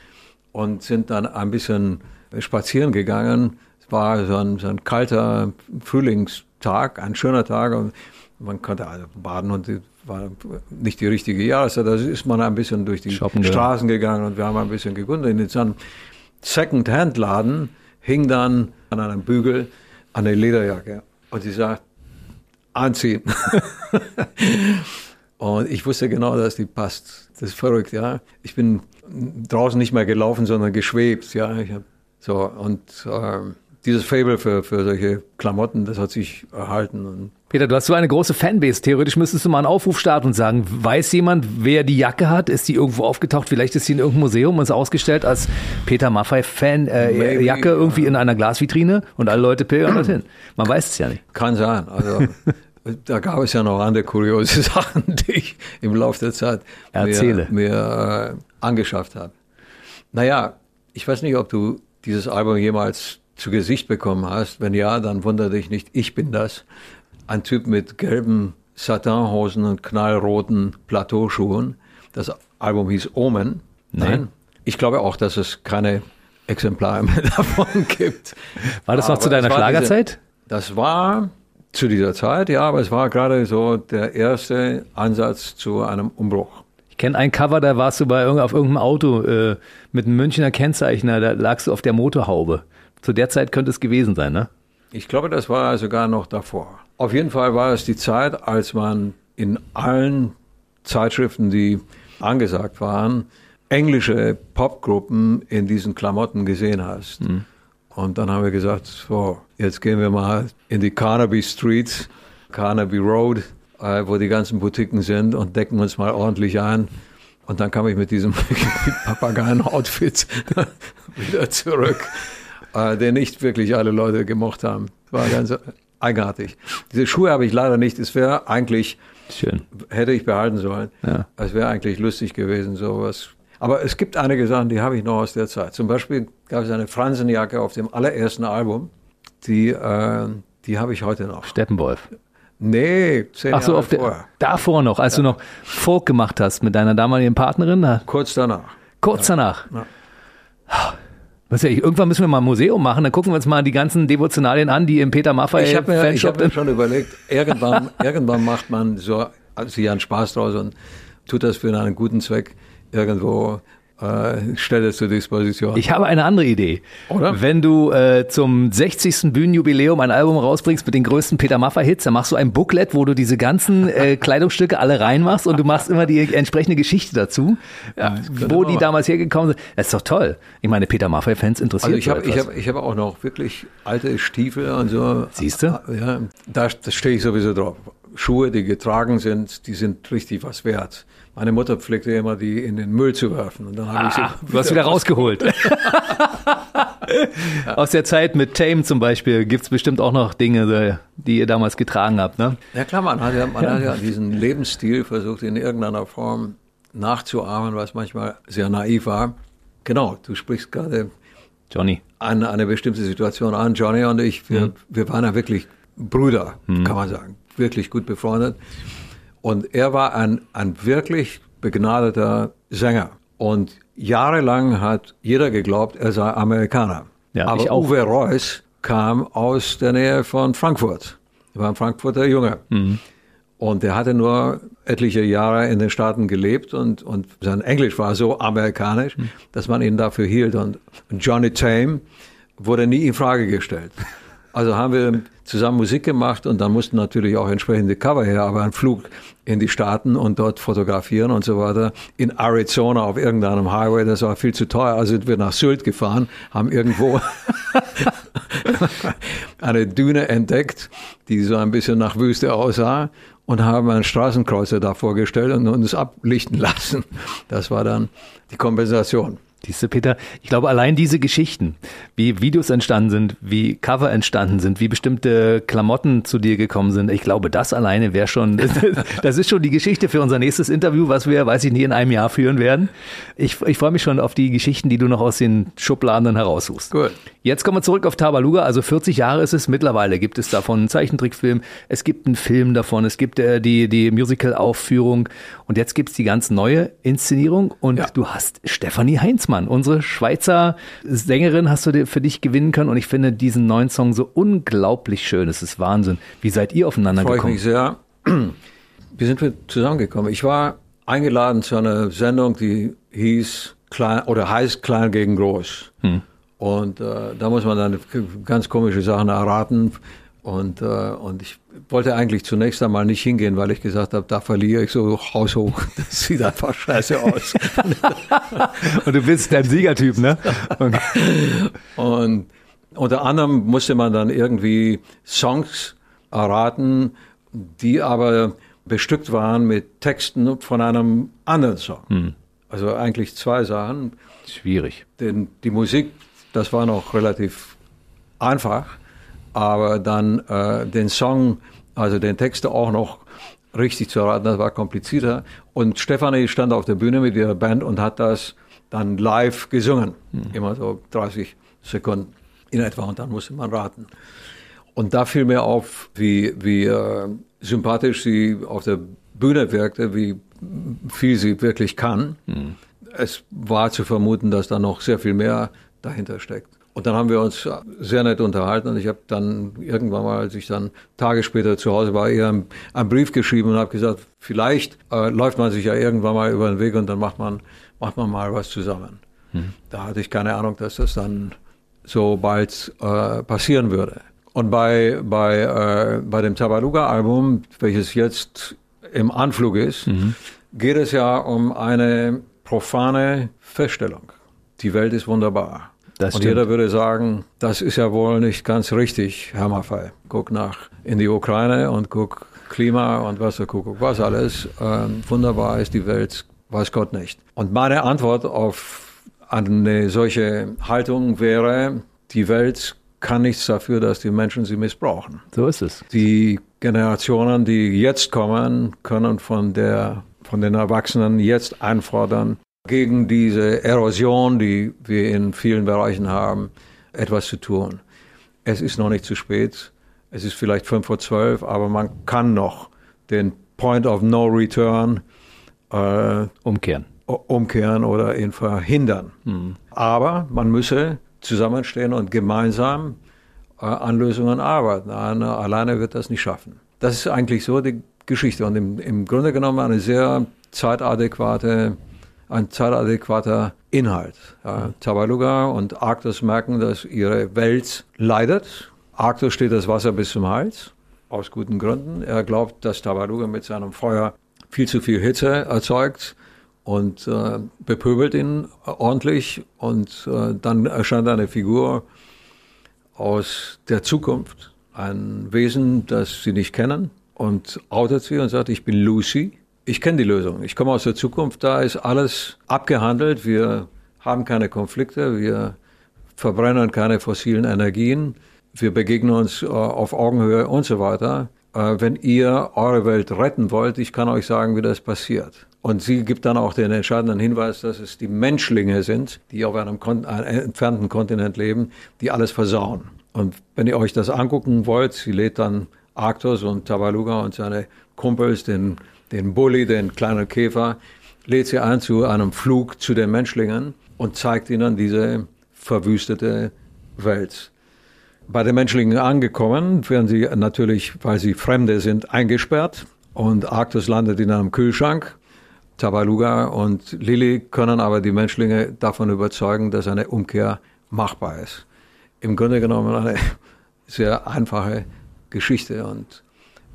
und sind dann ein bisschen spazieren gegangen. War so ein, so ein kalter Frühlingstag, ein schöner Tag und man konnte also baden und es war nicht die richtige Jahreszeit. Da ist man ein bisschen durch die Shoppen. Straßen gegangen und wir haben ein bisschen gekundet. In so einem Second-Hand-Laden hing dann an einem Bügel eine Lederjacke und sie sagt, anziehen. und ich wusste genau, dass die passt. Das ist verrückt, ja. Ich bin draußen nicht mehr gelaufen, sondern geschwebt, ja. Ich hab, so, und ähm, dieses Fable für, für solche Klamotten, das hat sich erhalten. Peter, du hast so eine große Fanbase. Theoretisch müsstest du mal einen Aufruf starten und sagen, weiß jemand, wer die Jacke hat? Ist die irgendwo aufgetaucht? Vielleicht ist sie in irgendeinem Museum und ist ausgestellt als Peter Maffei-Fan, äh, Maybe, Jacke irgendwie in einer Glasvitrine und alle Leute pilgern dorthin. Man weiß es ja nicht. Kann sein. Also da gab es ja noch andere kuriose Sachen, die ich im Laufe der Zeit Erzähle. mir, mir äh, angeschafft habe. Naja, ich weiß nicht, ob du dieses Album jemals zu Gesicht bekommen hast. Wenn ja, dann wundere dich nicht, ich bin das. Ein Typ mit gelben Satinhosen und knallroten Plateauschuhen. Das Album hieß Omen. Nein. Ich glaube auch, dass es keine Exemplare mehr davon gibt. War das noch Aber zu deiner Schlagerzeit? Das war zu dieser Zeit, ja, aber es war gerade so der erste Ansatz zu einem Umbruch. Ich kenne ein Cover, da warst du bei irgend, auf irgendeinem Auto äh, mit einem Münchner Kennzeichner, da lagst du auf der Motorhaube. Zu der Zeit könnte es gewesen sein, ne? Ich glaube, das war sogar noch davor. Auf jeden Fall war es die Zeit, als man in allen Zeitschriften, die angesagt waren, englische Popgruppen in diesen Klamotten gesehen hast. Und dann haben wir gesagt, so, jetzt gehen wir mal in die Carnaby Streets, Carnaby Road, äh, wo die ganzen Boutiquen sind und decken uns mal ordentlich ein. Und dann kam ich mit diesem Papageien-Outfit wieder zurück, äh, den nicht wirklich alle Leute gemocht haben. War ganz eigenartig. Diese Schuhe habe ich leider nicht. Es wäre eigentlich, Schön. hätte ich behalten sollen. Ja. Es wäre eigentlich lustig gewesen, sowas. Aber es gibt einige Sachen, die habe ich noch aus der Zeit. Zum Beispiel gab es eine Fransenjacke auf dem allerersten Album. Die, äh, die habe ich heute noch. Steppenwolf. Nee, zehn Ach so, Jahre auf der, vorher. davor noch, als du noch Folk gemacht hast mit deiner damaligen Partnerin, Kurz danach. kurz danach. Ja. Was ja, irgendwann müssen wir mal ein Museum machen, dann gucken wir uns mal die ganzen Devotionalien an, die im Peter Maffei Ich habe mir, ich hab mir schon überlegt, irgendwann, irgendwann macht man so sich einen Spaß draus und tut das für einen guten Zweck irgendwo, äh, stellt es zur Disposition. Ich habe eine andere Idee. Oder? Wenn du äh, zum 60. Bühnenjubiläum ein Album rausbringst mit den größten Peter Maffay-Hits, dann machst du ein Booklet, wo du diese ganzen äh, Kleidungsstücke alle reinmachst und du machst immer die entsprechende Geschichte dazu, wo die man damals hergekommen sind. Das ist doch toll. Ich meine, Peter Maffay-Fans interessiert also ich habe ich etwas. hab, ich hab auch noch wirklich alte Stiefel und so. Siehst du? Ja, da, da stehe ich sowieso drauf. Schuhe, die getragen sind, die sind richtig was wert. Meine Mutter pflegte immer, die in den Müll zu werfen. Und dann habe ich sie Ah, du hast wieder rausgeholt. Aus der Zeit mit Tame zum Beispiel gibt's bestimmt auch noch Dinge, die ihr damals getragen habt, ne? Ja klar, man hat ja, man hat ja diesen Lebensstil versucht in irgendeiner Form nachzuahmen, was manchmal sehr naiv war. Genau, du sprichst gerade Johnny. an eine bestimmte Situation an, Johnny und ich, wir, wir waren ja wirklich Brüder, kann man sagen. Wirklich gut befreundet. Und er war ein, ein wirklich begnadeter Sänger. Und jahrelang hat jeder geglaubt, er sei Amerikaner. Ja, Aber. Uwe Reuss kam aus der Nähe von Frankfurt. Er war ein Frankfurter Junge. Mhm. Und er hatte nur etliche Jahre in den Staaten gelebt und, und sein Englisch war so amerikanisch, Mhm. dass man ihn dafür hielt. Und Johnny Tame wurde nie in Frage gestellt. Also haben wir zusammen Musik gemacht und dann mussten natürlich auch entsprechende Cover her, aber ein Flug in die Staaten und dort fotografieren und so weiter. In Arizona auf irgendeinem Highway, das war viel zu teuer. Also sind wir nach Sylt gefahren, haben irgendwo eine Düne entdeckt, die so ein bisschen nach Wüste aussah und haben einen Straßenkreuzer da vorgestellt und uns ablichten lassen. Das war dann die Kompensation. Siehst du, Peter, ich glaube, allein diese Geschichten, wie Videos entstanden sind, wie Cover entstanden sind, wie bestimmte Klamotten zu dir gekommen sind, ich glaube, das alleine wäre schon, das ist schon die Geschichte für unser nächstes Interview, was wir, weiß ich nicht, in einem Jahr führen werden. Ich, ich freue mich schon auf die Geschichten, die du noch aus den Schubladen dann heraussuchst. Gut. Jetzt kommen wir zurück auf Tabaluga. Also 40 Jahre ist es mittlerweile. Gibt es davon einen Zeichentrickfilm, es gibt einen Film davon, es gibt äh, die, die Musical-Aufführung und jetzt gibt's die ganz neue Inszenierung und Ja. du hast Stefanie Heinzmann, unsere Schweizer Sängerin, hast du für dich gewinnen können und ich finde diesen neuen Song so unglaublich schön. Es ist Wahnsinn. Wie seid ihr aufeinander freue ich gekommen? mich sehr. Wie sind wir zusammengekommen? Ich war eingeladen zu einer Sendung, die hieß Klein oder heißt Klein gegen Groß. Und äh, da muss man dann ganz komische Sachen erraten. Und, äh, und ich wollte eigentlich zunächst einmal nicht hingehen, weil ich gesagt habe, da verliere ich so haushoch. Das sieht einfach scheiße aus. Und du bist der Siegertyp, ne? Und unter anderem musste man dann irgendwie Songs erraten, die aber bestückt waren mit Texten von einem anderen Song. Also eigentlich zwei Sachen. Schwierig. Denn die Musik, das war noch relativ einfach, aber dann äh, den Song, also den Text auch noch richtig zu erraten, das war komplizierter. Und Stefanie stand auf der Bühne mit ihrer Band und hat das dann live gesungen. Immer so 30 Sekunden in etwa und dann musste man raten. Und da fiel mir auf, wie, wie äh, sympathisch sie auf der Bühne wirkte, wie viel sie wirklich kann. Es war zu vermuten, dass da noch sehr viel mehr dahinter steckt. Und dann haben wir uns sehr nett unterhalten und ich habe dann irgendwann mal, als ich dann Tage später zu Hause war, ihr einen, einen Brief geschrieben und habe gesagt, vielleicht äh, läuft man sich ja irgendwann mal über den Weg und dann macht man, macht man mal was zusammen. Da hatte ich keine Ahnung, dass das dann so bald äh, passieren würde. Und bei, bei, äh, bei dem Tabaluga-Album, welches jetzt im Anflug ist, geht es ja um eine profane Feststellung. Die Welt ist wunderbar. Das Und stimmt. jeder würde sagen, das ist ja wohl nicht ganz richtig, Herr Maffei. Guck nach in die Ukraine und guck Klima und was, guck, guck was alles. Ähm, wunderbar ist die Welt, weiß Gott nicht. Und meine Antwort auf eine solche Haltung wäre, die Welt kann nichts dafür, dass die Menschen sie missbrauchen. So ist es. Die Generationen, die jetzt kommen, können von, der, von den Erwachsenen jetzt einfordern, gegen diese Erosion, die wir in vielen Bereichen haben, etwas zu tun. Es ist noch nicht zu spät. Es ist vielleicht fünf vor zwölf, aber man kann noch den Point of No Return äh, Umkehren. umkehren oder ihn verhindern. Aber man müsse zusammenstehen und gemeinsam äh, an Lösungen arbeiten. Eine, alleine wird das nicht schaffen. Das ist eigentlich so die Geschichte und im, im Grunde genommen eine sehr zeitadäquate, ein zeitadäquater Inhalt. Ja, Tabaluga und Arktos merken, dass ihre Welt leidet. Arktos steht das Wasser bis zum Hals, aus guten Gründen. Er glaubt, dass Tabaluga mit seinem Feuer viel zu viel Hitze erzeugt und äh, bepöbelt ihn ordentlich und äh, dann erscheint eine Figur aus der Zukunft, ein Wesen, das sie nicht kennen und outet sie und sagt, ich bin Lucy. Ich kenne die Lösung. Ich komme aus der Zukunft, da ist alles abgehandelt. Wir haben keine Konflikte, wir verbrennen keine fossilen Energien, wir begegnen uns äh, auf Augenhöhe und so weiter. Äh, wenn ihr eure Welt retten wollt, ich kann euch sagen, wie das passiert. Und sie gibt dann auch den entscheidenden Hinweis, dass es die Menschlinge sind, die auf einem, Kon einem entfernten Kontinent leben, die alles versauen. Und wenn ihr euch das angucken wollt, sie lädt dann Arctos und Tabaluga und seine Kumpels, den, den Bulli, den kleinen Käfer, lädt sie ein zu einem Flug zu den Menschlingen und zeigt ihnen diese verwüstete Welt. Bei den Menschlingen angekommen, werden sie natürlich, weil sie Fremde sind, eingesperrt und Arctos landet in einem Kühlschrank. Tabaluga und Lilly können aber die Menschlinge davon überzeugen, dass eine Umkehr machbar ist. Im Grunde genommen eine sehr einfache Geschichte und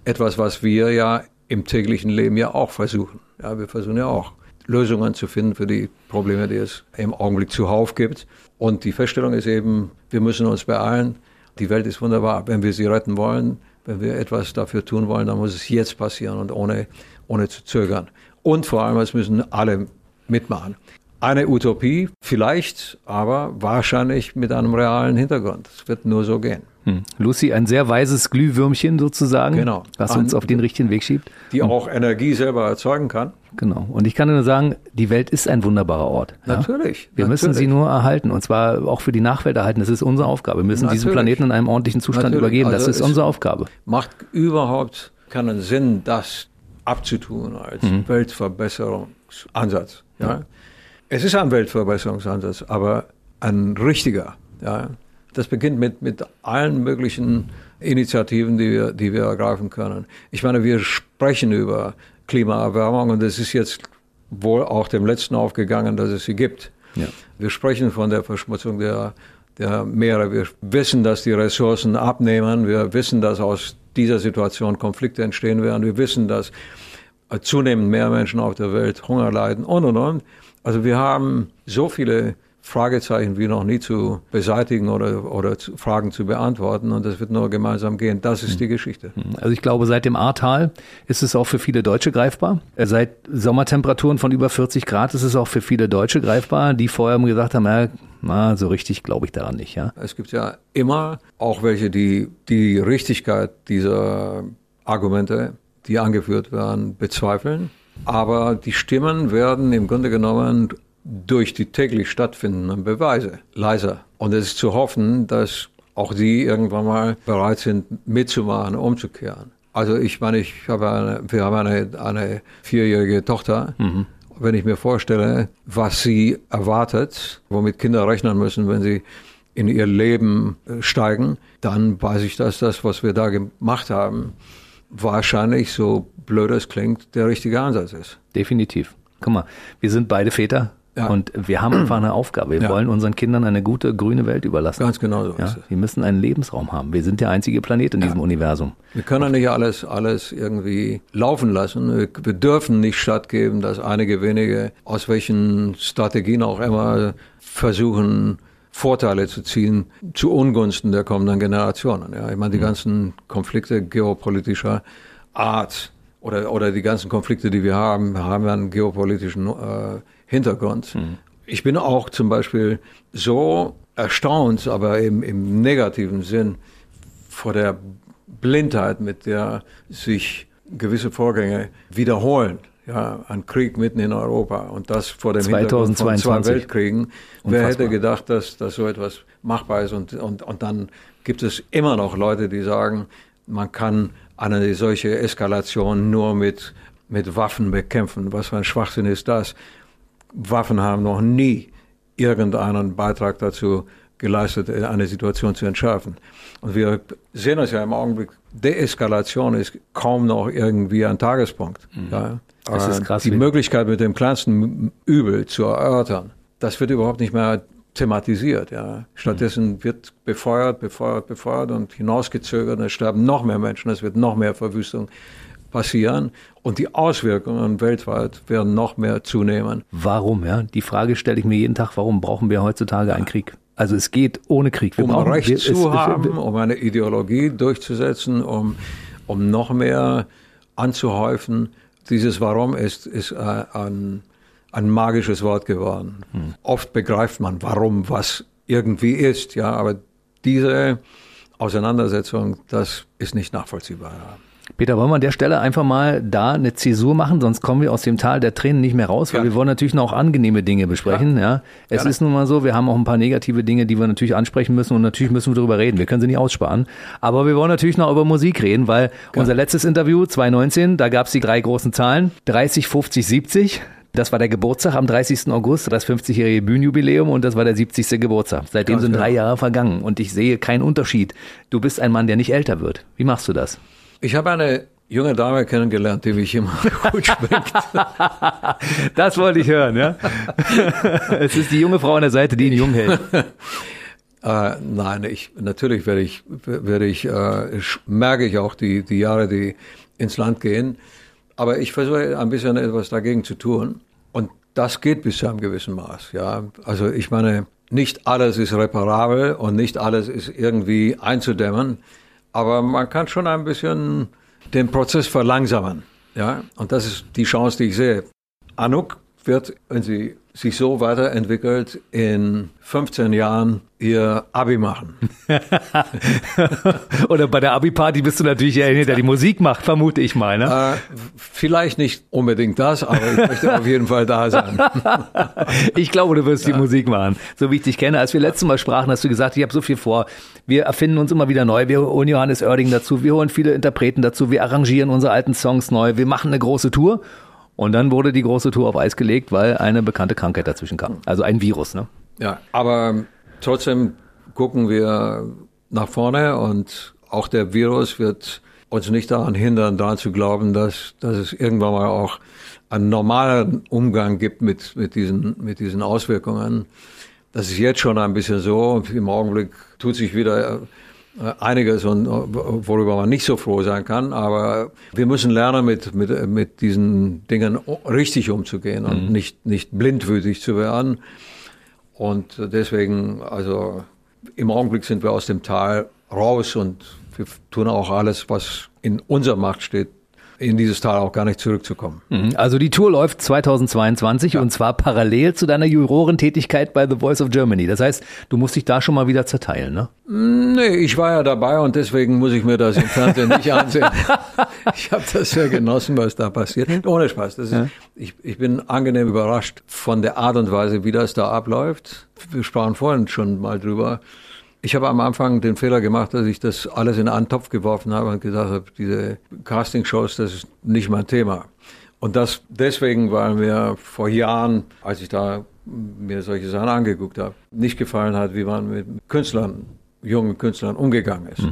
etwas, was wir ja im täglichen Leben ja auch versuchen. Ja, wir versuchen ja auch Lösungen zu finden für die Probleme, die es im Augenblick zuhauf gibt. Und die Feststellung ist eben, wir müssen uns beeilen. Die Welt ist wunderbar. Wenn wir sie retten wollen, wenn wir etwas dafür tun wollen, dann muss es jetzt passieren und ohne, ohne zu zögern. Und vor allem, es müssen alle mitmachen. Eine Utopie, vielleicht, aber wahrscheinlich mit einem realen Hintergrund. Es wird nur so gehen. Hm. Lucy, ein sehr weises Glühwürmchen sozusagen, genau. was uns auf den richtigen Weg schiebt. Die auch Energie selber erzeugen kann. Genau. Und ich kann nur sagen, die Welt ist ein wunderbarer Ort. Ja? Natürlich. Wir natürlich. müssen sie nur erhalten und zwar auch für die Nachwelt erhalten. Das ist unsere Aufgabe. Wir müssen natürlich. diesen Planeten in einem ordentlichen Zustand natürlich. übergeben. Das also ist unsere Aufgabe. Macht überhaupt keinen Sinn, das abzutun als mhm. Weltverbesserungsansatz. Ja? ja? Es ist ein Weltverbesserungsansatz, aber ein richtiger. Ja? Das beginnt mit, mit allen möglichen Initiativen, die wir, die wir ergreifen können. Ich meine, wir sprechen über Klimaerwärmung und es ist jetzt wohl auch dem Letzten aufgegangen, dass es sie gibt. Ja. Wir sprechen von der Verschmutzung der, der Meere. Wir wissen, dass die Ressourcen abnehmen. Wir wissen, dass aus dieser Situation Konflikte entstehen werden. Wir wissen, dass zunehmend mehr Menschen auf der Welt Hunger leiden und, und, und. Also wir haben so viele Fragezeichen wie noch nie zu beseitigen oder, oder zu, Fragen zu beantworten und das wird nur gemeinsam gehen. Das ist die Geschichte. Hm. Also ich glaube, seit dem Ahrtal ist es auch für viele Deutsche greifbar. Äh, seit Sommertemperaturen von über 40 Grad ist es auch für viele Deutsche greifbar, die vorher gesagt haben, ja, na, so richtig glaube ich daran nicht. Ja? Es gibt ja immer auch welche, die die Richtigkeit dieser Argumente, die angeführt werden, bezweifeln. Aber die Stimmen werden im Grunde genommen durch die täglich stattfindenden Beweise leiser. Und es ist zu hoffen, dass auch die irgendwann mal bereit sind, mitzumachen, umzukehren. Also ich meine, ich habe eine, wir haben eine, eine vierjährige Tochter. Mhm. Wenn ich mir vorstelle, was sie erwartet, womit Kinder rechnen müssen, wenn sie in ihr Leben äh, steigen, dann weiß ich, dass das, was wir da gemacht haben, wahrscheinlich, so blöd es klingt, der richtige Ansatz ist. Definitiv. Guck mal, wir sind beide Väter. Ja. Und wir haben einfach eine Aufgabe. Wir ja. wollen unseren Kindern eine gute grüne Welt überlassen. Ganz genau so. Ja? Wir müssen einen Lebensraum haben. Wir sind der einzige Planet in diesem Universum. Wir können nicht alles, alles irgendwie laufen lassen. Wir, wir dürfen nicht stattgeben, dass einige wenige, aus welchen Strategien auch immer, versuchen, Vorteile zu ziehen zu Ungunsten der kommenden Generationen. Ja, ich meine, die mhm. ganzen Konflikte geopolitischer Art oder, oder die ganzen Konflikte, die wir haben, haben einen geopolitischen äh, Hintergrund. Mhm. Ich bin auch zum Beispiel so erstaunt, aber im, im negativen Sinn, vor der Blindheit, mit der sich gewisse Vorgänge wiederholen. Ja, ein Krieg mitten in Europa und das vor dem 2022. Hintergrund von zwei Weltkriegen. Unfassbar. Wer hätte gedacht, dass, dass so etwas machbar ist? Und, und, und dann gibt es immer noch Leute, die sagen, man kann eine solche Eskalation nur mit, mit Waffen bekämpfen. Was für ein Schwachsinn ist das? Waffen haben noch nie irgendeinen Beitrag dazu geleistet, eine Situation zu entschärfen. Und wir sehen es ja im Augenblick, Deeskalation ist kaum noch irgendwie ein Tagespunkt. Mhm. Ja. Das ist krass, die Möglichkeit, mit dem kleinsten Übel zu erörtern, das wird überhaupt nicht mehr thematisiert. Ja. Stattdessen mhm. wird befeuert, befeuert, befeuert und hinausgezögert. Es sterben noch mehr Menschen, es wird noch mehr Verwüstung passieren und die Auswirkungen weltweit werden noch mehr zunehmen. Warum? Ja, die Frage stelle ich mir jeden Tag. Warum brauchen wir heutzutage einen Krieg? Also es geht ohne Krieg. Wir um brauchen, Recht wir, zu es, haben, es, um eine Ideologie durchzusetzen, um, um noch mehr anzuhäufen. Dieses Warum ist, ist äh, ein, ein magisches Wort geworden. Hm. Oft begreift man, warum was irgendwie ist, ja, aber diese Auseinandersetzung, das ist nicht nachvollziehbar. Peter, wollen wir an der Stelle einfach mal da eine Zäsur machen, sonst kommen wir aus dem Tal der Tränen nicht mehr raus, weil Ja. wir wollen natürlich noch angenehme Dinge besprechen. Ja. Es Gerne. ist nun mal so, wir haben auch ein paar negative Dinge, die wir natürlich ansprechen müssen und natürlich müssen wir darüber reden. Wir können sie nicht aussparen. Aber wir wollen natürlich noch über Musik reden, weil unser letztes Interview 2019, da gab es die drei großen Zahlen, 30, 50, 70. Das war der Geburtstag am 30. August, das 50-jährige Bühnenjubiläum und das war der 70. Geburtstag. Seitdem Ganz sind drei genau. Jahre vergangen und ich sehe keinen Unterschied. Du bist ein Mann, der nicht älter wird. Wie machst du das? Ich habe eine junge Dame kennengelernt, die mich immer gut schmeckt. Das wollte ich hören, ja. es ist die junge Frau an der Seite, die ihn jung hält. Äh, nein, ich, natürlich werde ich, werde ich, äh, merke ich auch die, die Jahre, die ins Land gehen. Aber ich versuche ein bisschen etwas dagegen zu tun. Und das geht bis zu einem gewissen Maß, ja. Also ich meine, nicht alles ist reparabel und nicht alles ist irgendwie einzudämmen. Aber man kann schon ein bisschen den Prozess verlangsamen, ja. Und das ist die Chance, die ich sehe. Anouk wird, wenn sie sich so weiterentwickelt, in 15 Jahren ihr Abi machen. Oder bei der Abi-Party bist du natürlich derjenige, der die Musik macht, vermute ich mal. Ne? Äh, vielleicht nicht unbedingt das, aber ich möchte auf jeden Fall da sein. Ich glaube, du wirst die Musik machen. So wie ich dich kenne. Als wir letztes Mal sprachen, hast du gesagt, ich habe so viel vor. Wir erfinden uns immer wieder neu. Wir holen Johannes Oerding dazu. Wir holen viele Interpreten dazu. Wir arrangieren unsere alten Songs neu. Wir machen eine große Tour. Und dann wurde die große Tour auf Eis gelegt, weil eine bekannte Krankheit dazwischen kam. Also ein Virus, ne? Ja, aber trotzdem gucken wir nach vorne und auch der Virus wird uns nicht daran hindern, daran zu glauben, dass, dass es irgendwann mal auch einen normalen Umgang gibt mit, mit, diesen, mit diesen Auswirkungen. Das ist jetzt schon ein bisschen so. Im Augenblick tut sich wieder einiges und äh, worüber man nicht so froh sein kann. Aber wir müssen lernen, mit, mit, mit diesen Dingen richtig umzugehen und nicht, nicht blindwütig zu werden. Und deswegen, also im Augenblick sind wir aus dem Tal raus und wir tun auch alles, was in unserer Macht steht, in dieses Tal auch gar nicht zurückzukommen. Mhm. Also die Tour läuft 2022 und zwar parallel zu deiner Jurorentätigkeit bei The Voice of Germany. Das heißt, du musst dich da schon mal wieder zerteilen, ne? Nee, ich war ja dabei und deswegen muss ich mir das im Fernsehen nicht ansehen. Ich habe das sehr genossen, was da passiert. Ohne Spaß. Ist, ich, ich bin angenehm überrascht von der Art und Weise, wie das da abläuft. Wir sprachen vorhin schon mal drüber. Ich habe am Anfang den Fehler gemacht, dass ich das alles in einen Topf geworfen habe und gesagt habe, diese Castingshows, das ist nicht mein Thema. Und das deswegen, weil mir vor Jahren, als ich da mir solche Sachen angeguckt habe, nicht gefallen hat, wie man mit Künstlern, jungen Künstlern umgegangen ist.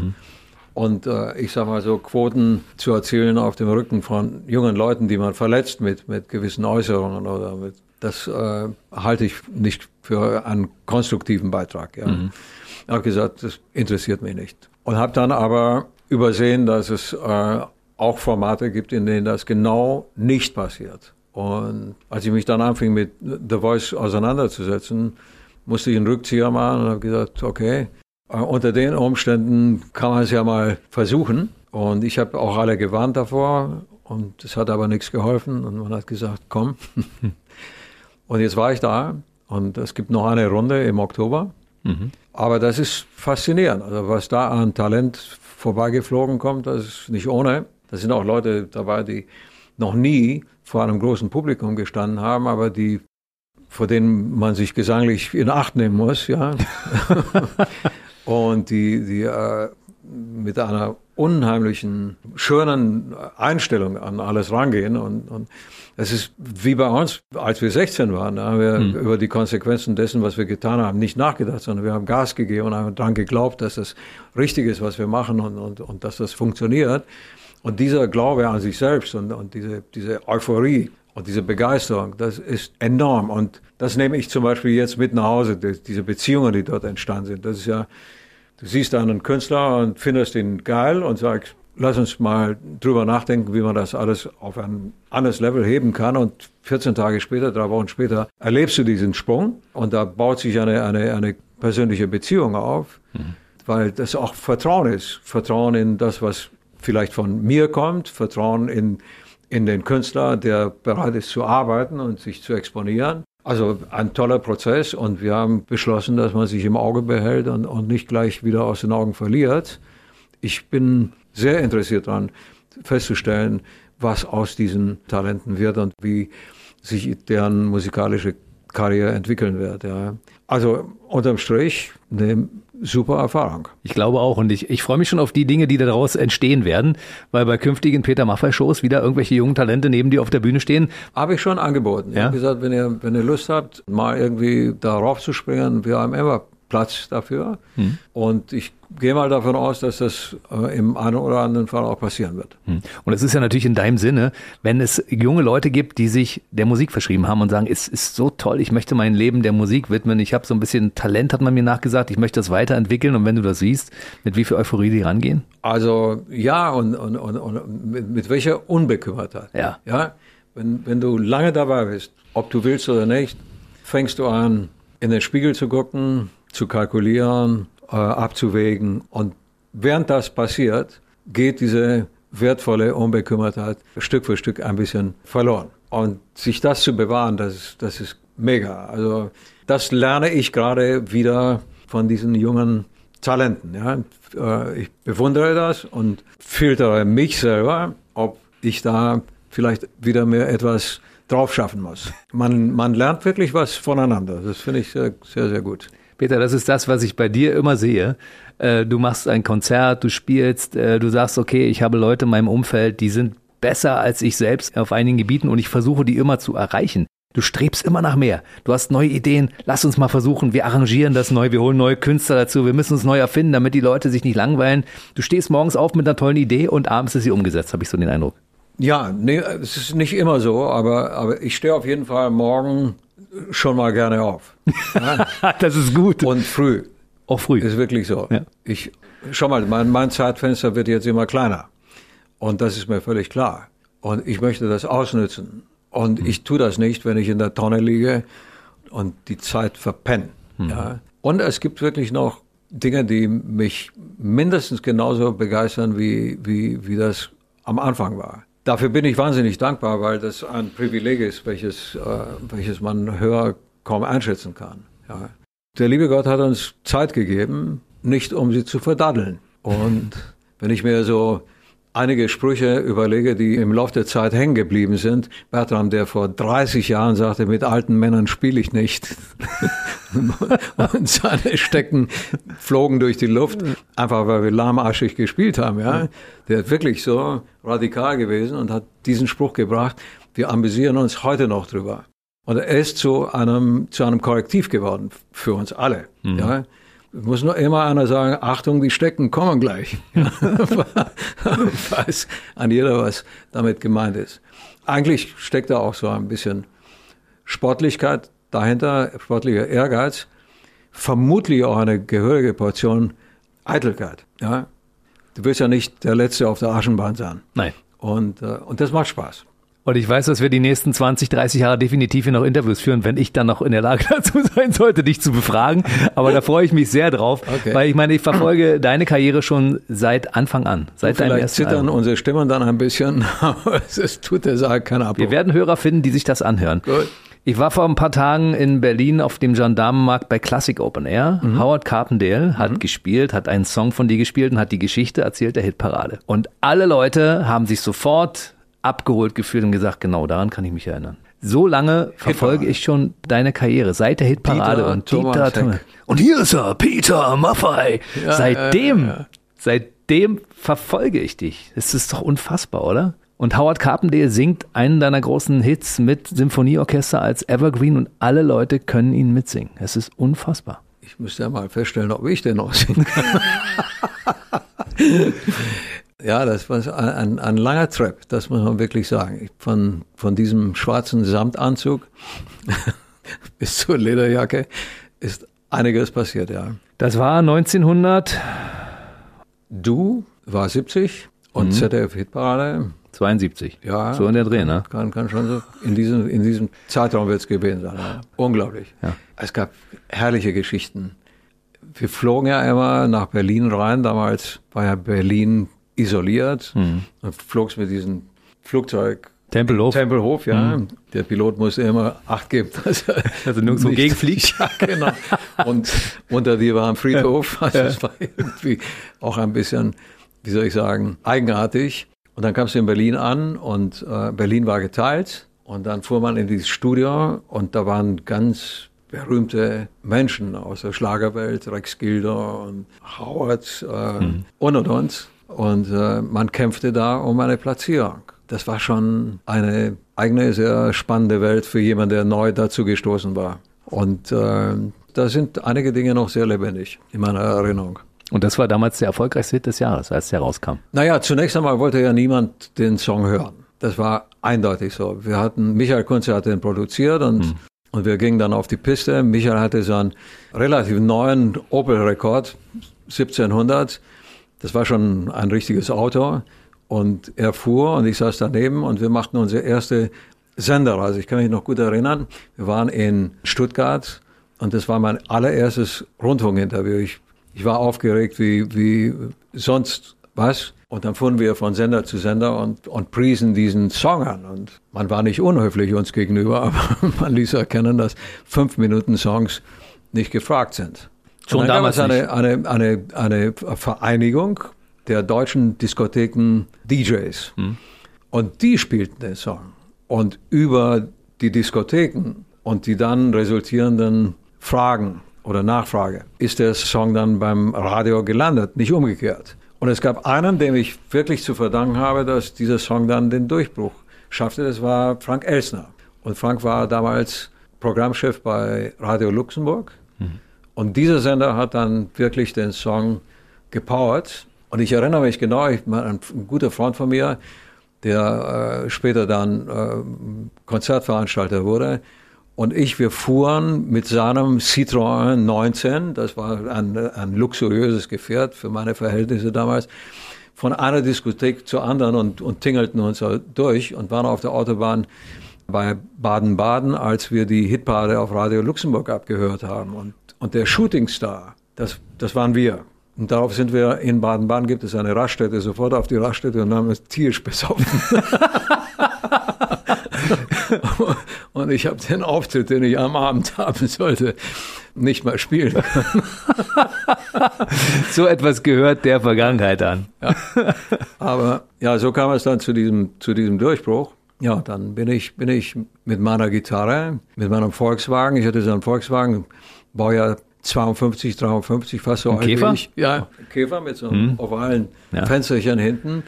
Und äh, ich sag mal so, Quoten zu erzielen auf dem Rücken von jungen Leuten, die man verletzt mit, mit gewissen Äußerungen oder mit, das äh, halte ich nicht für einen konstruktiven Beitrag. Ja. Ich habe gesagt, das interessiert mich nicht. Und habe dann aber übersehen, dass es äh, auch Formate gibt, in denen das genau nicht passiert. Und als ich mich dann anfing mit The Voice auseinanderzusetzen, musste ich einen Rückzieher machen und habe gesagt, okay, äh, unter den Umständen kann man es ja mal versuchen. Und ich habe auch alle gewarnt davor und es hat aber nichts geholfen und man hat gesagt, komm. und jetzt war ich da und es gibt noch eine Runde im Oktober. Aber das ist faszinierend. Also was da an Talent vorbeigeflogen kommt, das ist nicht ohne. Da sind auch Leute dabei, die noch nie vor einem großen Publikum gestanden haben, aber die vor denen man sich gesanglich in Acht nehmen muss, ja. und die, die äh, mit einer unheimlichen, schönen Einstellung an alles rangehen. Und, und es ist wie bei uns, als wir 16 waren, da haben wir über die Konsequenzen dessen, was wir getan haben, nicht nachgedacht, sondern wir haben Gas gegeben und haben daran geglaubt, dass das richtig ist, was wir machen und, und, und dass das funktioniert. Und dieser Glaube an sich selbst und, und diese, diese Euphorie und diese Begeisterung, das ist enorm. Und das nehme ich zum Beispiel jetzt mit nach Hause, die, diese Beziehungen, die dort entstanden sind. Das ist ja, du siehst einen Künstler und findest ihn geil und sagst, lass uns mal drüber nachdenken, wie man das alles auf ein anderes Level heben kann. Und 14 Tage später, drei Wochen später, erlebst du diesen Sprung und da baut sich eine, eine, eine persönliche Beziehung auf, weil das auch Vertrauen ist. Vertrauen in das, was vielleicht von mir kommt, Vertrauen in, in den Künstler, der bereit ist zu arbeiten und sich zu exponieren. Also ein toller Prozess und wir haben beschlossen, dass man sich im Auge behält und, und nicht gleich wieder aus den Augen verliert. Ich bin sehr interessiert daran, festzustellen, was aus diesen Talenten wird und wie sich deren musikalische Karriere entwickeln wird. Ja. Also unterm Strich eine super Erfahrung. Ich glaube auch und ich, ich freue mich schon auf die Dinge, die daraus entstehen werden, weil bei künftigen Peter Maffay Shows wieder irgendwelche jungen Talente neben dir auf der Bühne stehen. Habe ich schon angeboten. Ja? Ich habe gesagt, wenn ihr, wenn ihr Lust habt, mal irgendwie darauf zu springen, wir haben immer Platz dafür. Hm. Und ich gehe mal davon aus, dass das äh, im einen oder anderen Fall auch passieren wird. Hm. Und es ist ja natürlich in deinem Sinne, wenn es junge Leute gibt, die sich der Musik verschrieben haben und sagen, es ist so toll, ich möchte mein Leben der Musik widmen, ich habe so ein bisschen Talent, hat man mir nachgesagt, ich möchte das weiterentwickeln und wenn du das siehst, mit wie viel Euphorie die rangehen? Also ja, und, und, und, und mit, mit welcher Unbekümmertheit. Ja. ja? Wenn, wenn du lange dabei bist, ob du willst oder nicht, fängst du an, in den Spiegel zu gucken, zu kalkulieren, äh, abzuwägen. Und während das passiert, geht diese wertvolle Unbekümmertheit Stück für Stück ein bisschen verloren. Und sich das zu bewahren, das ist, das ist mega. Also das lerne ich gerade wieder von diesen jungen Talenten. Ja. Äh, ich bewundere das und filtere mich selber, ob ich da vielleicht wieder mehr etwas drauf schaffen muss. Man, man lernt wirklich was voneinander. Das finde ich sehr, sehr, sehr gut. Peter, das ist das, was ich bei dir immer sehe. Äh, du machst ein Konzert, du spielst, äh, du sagst, okay, ich habe Leute in meinem Umfeld, die sind besser als ich selbst auf einigen Gebieten und ich versuche die immer zu erreichen. Du strebst immer nach mehr. Du hast neue Ideen. Lass uns mal versuchen. Wir arrangieren das neu. Wir holen neue Künstler dazu. Wir müssen uns neu erfinden, damit die Leute sich nicht langweilen. Du stehst morgens auf mit einer tollen Idee und abends ist sie umgesetzt, habe ich so den Eindruck. Ja, nee, es ist nicht immer so, aber, aber ich stehe auf jeden Fall morgen schon mal gerne auf. Ja? das ist gut. Und früh. Auch früh. Ist wirklich so. Ja. Ich, schau mal, mein, mein Zeitfenster wird jetzt immer kleiner. Und das ist mir völlig klar. Und ich möchte das ausnützen. Und mhm. ich tue das nicht, wenn ich in der Tonne liege und die Zeit verpenne. Mhm. Ja? Und es gibt wirklich noch Dinge, die mich mindestens genauso begeistern, wie, wie, wie das am Anfang war. Dafür bin ich wahnsinnig dankbar, weil das ein Privileg ist, welches, äh, welches man höher kaum einschätzen kann. Ja. Der liebe Gott hat uns Zeit gegeben, nicht um sie zu verdaddeln. Und wenn ich mir so einige Sprüche überlege, die im Laufe der Zeit hängen geblieben sind. Bertram, der vor 30 Jahren sagte, mit alten Männern spiele ich nicht. und seine Stecken flogen durch die Luft, einfach weil wir lahmarschig gespielt haben. Ja? Der ist wirklich so radikal gewesen und hat diesen Spruch gebracht, wir amüsieren uns heute noch drüber. Und er ist zu einem, zu einem Korrektiv geworden für uns alle. Mhm. Ja? Muss nur immer einer sagen, Achtung, die Stecken kommen gleich. Weiß an jeder, was damit gemeint ist. Eigentlich steckt da auch so ein bisschen Sportlichkeit dahinter, sportlicher Ehrgeiz, vermutlich auch eine gehörige Portion Eitelkeit. Ja? Du willst ja nicht der Letzte auf der Aschenbahn sein. Nein. Und, äh, und das macht Spaß. Und ich weiß, dass wir die nächsten 20, 30 Jahre definitiv hier noch Interviews führen, wenn ich dann noch in der Lage dazu sein sollte, dich zu befragen. Aber da freue ich mich sehr drauf, okay. weil ich meine, ich verfolge deine Karriere schon seit Anfang an. Seit deinem Vielleicht zittern Album. unsere Stimmen dann ein bisschen, aber es tut der Sache keiner Abbruch. Wir werden Hörer finden, die sich das anhören. Gut. Ich war vor ein paar Tagen in Berlin auf dem Gendarmenmarkt bei Classic Open Air. Mhm. Howard Carpendale hat mhm. gespielt, hat einen Song von dir gespielt und hat die Geschichte erzählt der Hitparade. Und alle Leute haben sich sofort abgeholt gefühlt und gesagt, genau daran kann ich mich erinnern. So lange verfolge ich schon deine Karriere, seit der Hitparade Dieter, und Dieter Thomas. Und hier ist er, Peter Maffei. Ja, seitdem, ja, ja. seitdem verfolge ich dich. Das ist doch unfassbar, oder? Und Howard Carpendale singt einen deiner großen Hits mit Symphonieorchester als Evergreen und alle Leute können ihn mitsingen. Es ist unfassbar. Ich müsste ja mal feststellen, ob ich den noch singen kann. Ja, das war ein, ein langer Trip, das muss man wirklich sagen. Von, von diesem schwarzen Samtanzug bis zur Lederjacke ist einiges passiert, ja. Das war 1900. Du war 70 und mhm. ZDF-Hitparade. 72. Ja. So in der Dreh, ne? Kann, kann schon so. In diesem, in diesem Zeitraum wird es gewesen sein. Ja. Unglaublich. Ja. Es gab herrliche Geschichten. Wir flogen ja immer nach Berlin rein. Damals war ja Berlin isoliert mhm. und flogst mit diesem Flugzeug Tempelhof. Tempelhof, ja. Mhm. Der Pilot musste immer Acht geben, dass er also nirgendwo gegenfliegt. Ja, genau. Und unter dir war ein Friedhof. Also ja. es war irgendwie auch ein bisschen, wie soll ich sagen, eigenartig. Und dann kamst du in Berlin an und äh, Berlin war geteilt. Und dann fuhr man in dieses Studio und da waren ganz berühmte Menschen aus der Schlagerwelt, Rex Gilder und Howard äh, mhm. und und und. Und äh, man kämpfte da um eine Platzierung. Das war schon eine eigene, sehr spannende Welt für jemanden, der neu dazu gestoßen war. Und äh, da sind einige Dinge noch sehr lebendig in meiner Erinnerung. Und das war damals der erfolgreichste Hit des Jahres, als der rauskam. Naja, zunächst einmal wollte ja niemand den Song hören. Das war eindeutig so. Wir hatten, Michael Kunze hatte ihn produziert und, hm. und wir gingen dann auf die Piste. Michael hatte so einen relativ neuen Opel-Rekord, 1700. Das war schon ein richtiges Auto. Und er fuhr und ich saß daneben und wir machten unsere erste Senderreise. Ich kann mich noch gut erinnern. Wir waren in Stuttgart und das war mein allererstes Rundfunkinterview. Ich ich war aufgeregt wie, wie sonst was. Und dann fuhren wir von Sender zu Sender und, und priesen diesen Song an. Und man war nicht unhöflich uns gegenüber, aber man ließ erkennen, dass fünf Minuten Songs nicht gefragt sind. Schon damals eine, eine, eine, eine Vereinigung der deutschen Diskotheken DJs. Hm. Und die spielten den Song. Und über die Diskotheken und die dann resultierenden Fragen oder Nachfrage, ist der Song dann beim Radio gelandet, nicht umgekehrt. Und es gab einen, dem ich wirklich zu verdanken habe, dass dieser Song dann den Durchbruch schaffte. Das war Frank Elsner. Und Frank war damals Programmchef bei Radio Luxemburg. Mhm. Und dieser Sender hat dann wirklich den Song gepowert. Und ich erinnere mich genau, ich, ein, ein guter Freund von mir, der äh, später dann äh, Konzertveranstalter wurde, und ich, wir fuhren mit seinem Citroën 19, das war ein, ein luxuriöses Gefährt für meine Verhältnisse damals, von einer Diskothek zur anderen und, und tingelten uns durch und waren auf der Autobahn bei Baden-Baden, als wir die Hitparade auf Radio Luxemburg abgehört haben. Und, und der Shootingstar, das, das waren wir. Und darauf sind wir in Baden-Baden, gibt es eine Raststätte, sofort auf die Raststätte und haben es tierisch besoffen. Und ich habe den Auftritt, den ich am Abend haben sollte, nicht mal spielen können. so etwas gehört der Vergangenheit an. Ja. Aber ja, so kam es dann zu diesem, zu diesem Durchbruch. Ja, dann bin ich, bin ich mit meiner Gitarre, mit meinem Volkswagen, ich hatte so einen Volkswagen, Baujahr 52, 53, fast so ein alt Käfer? wie ich. Ja, Käfer mit so einem hm. ovalen ja. Fensterchen hinten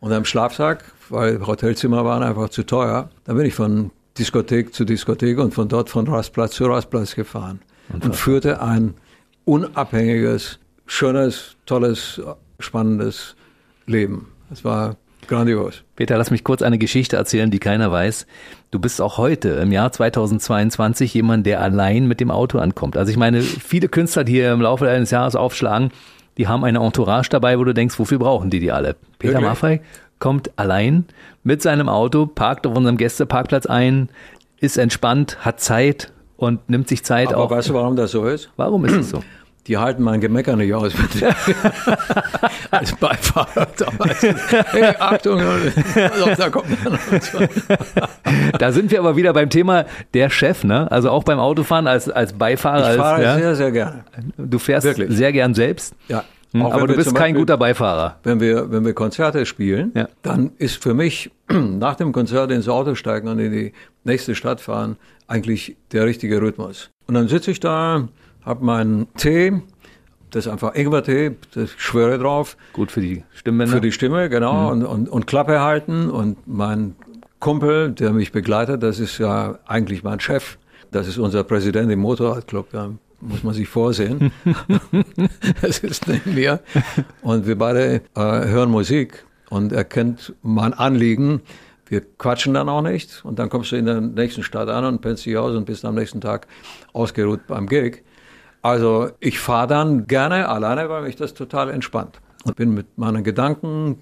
und einem Schlafsack, weil Hotelzimmer waren einfach zu teuer. Da bin ich von Diskothek zu Diskothek und von dort von Rastplatz zu Rastplatz gefahren und, und führte ein unabhängiges, schönes, tolles, spannendes Leben. Es war grandios. Peter, lass mich kurz eine Geschichte erzählen, die keiner weiß. Du bist auch heute im Jahr 2022 jemand, der allein mit dem Auto ankommt. Also ich meine, viele Künstler, die hier im Laufe eines Jahres aufschlagen, die haben eine Entourage dabei, wo du denkst, wofür brauchen die die alle? Peter okay. Maffei kommt allein mit seinem Auto, parkt auf unserem Gästeparkplatz ein, ist entspannt, hat Zeit und nimmt sich Zeit Aber auch. weißt du, warum das so ist? Warum ist es so? Die halten mein Gemecker nicht aus. als Beifahrer damals. Hey, Achtung, da kommt Da sind wir aber wieder beim Thema der Chef, ne? Also auch beim Autofahren als, als Beifahrer. Ich fahre ja? sehr, sehr gerne. Du fährst Wirklich? sehr gern selbst? Ja. Hm, aber du bist kein guter Beifahrer. Wenn wir, wenn wir Konzerte spielen, ja. dann ist für mich nach dem Konzert ins Auto steigen und in die nächste Stadt fahren eigentlich der richtige Rhythmus. Und dann sitze ich da, habe meinen Tee, das ist einfach Ingwertee, das schwöre drauf. Gut für die Stimmbänder. Für die Stimme, genau. Mhm. Und, und, und Klappe halten. Und mein Kumpel, der mich begleitet, das ist ja eigentlich mein Chef. Das ist unser Präsident im Motorradclub. Da muss man sich vorsehen. das ist neben mir. Und wir beide äh, hören Musik und er kennt mein Anliegen. Wir quatschen dann auch nicht und dann kommst du in der nächsten Stadt an und pennst dich aus und bist am nächsten Tag ausgeruht beim Gig. Also ich fahre dann gerne alleine, weil mich das total entspannt. Und bin mit meinen Gedanken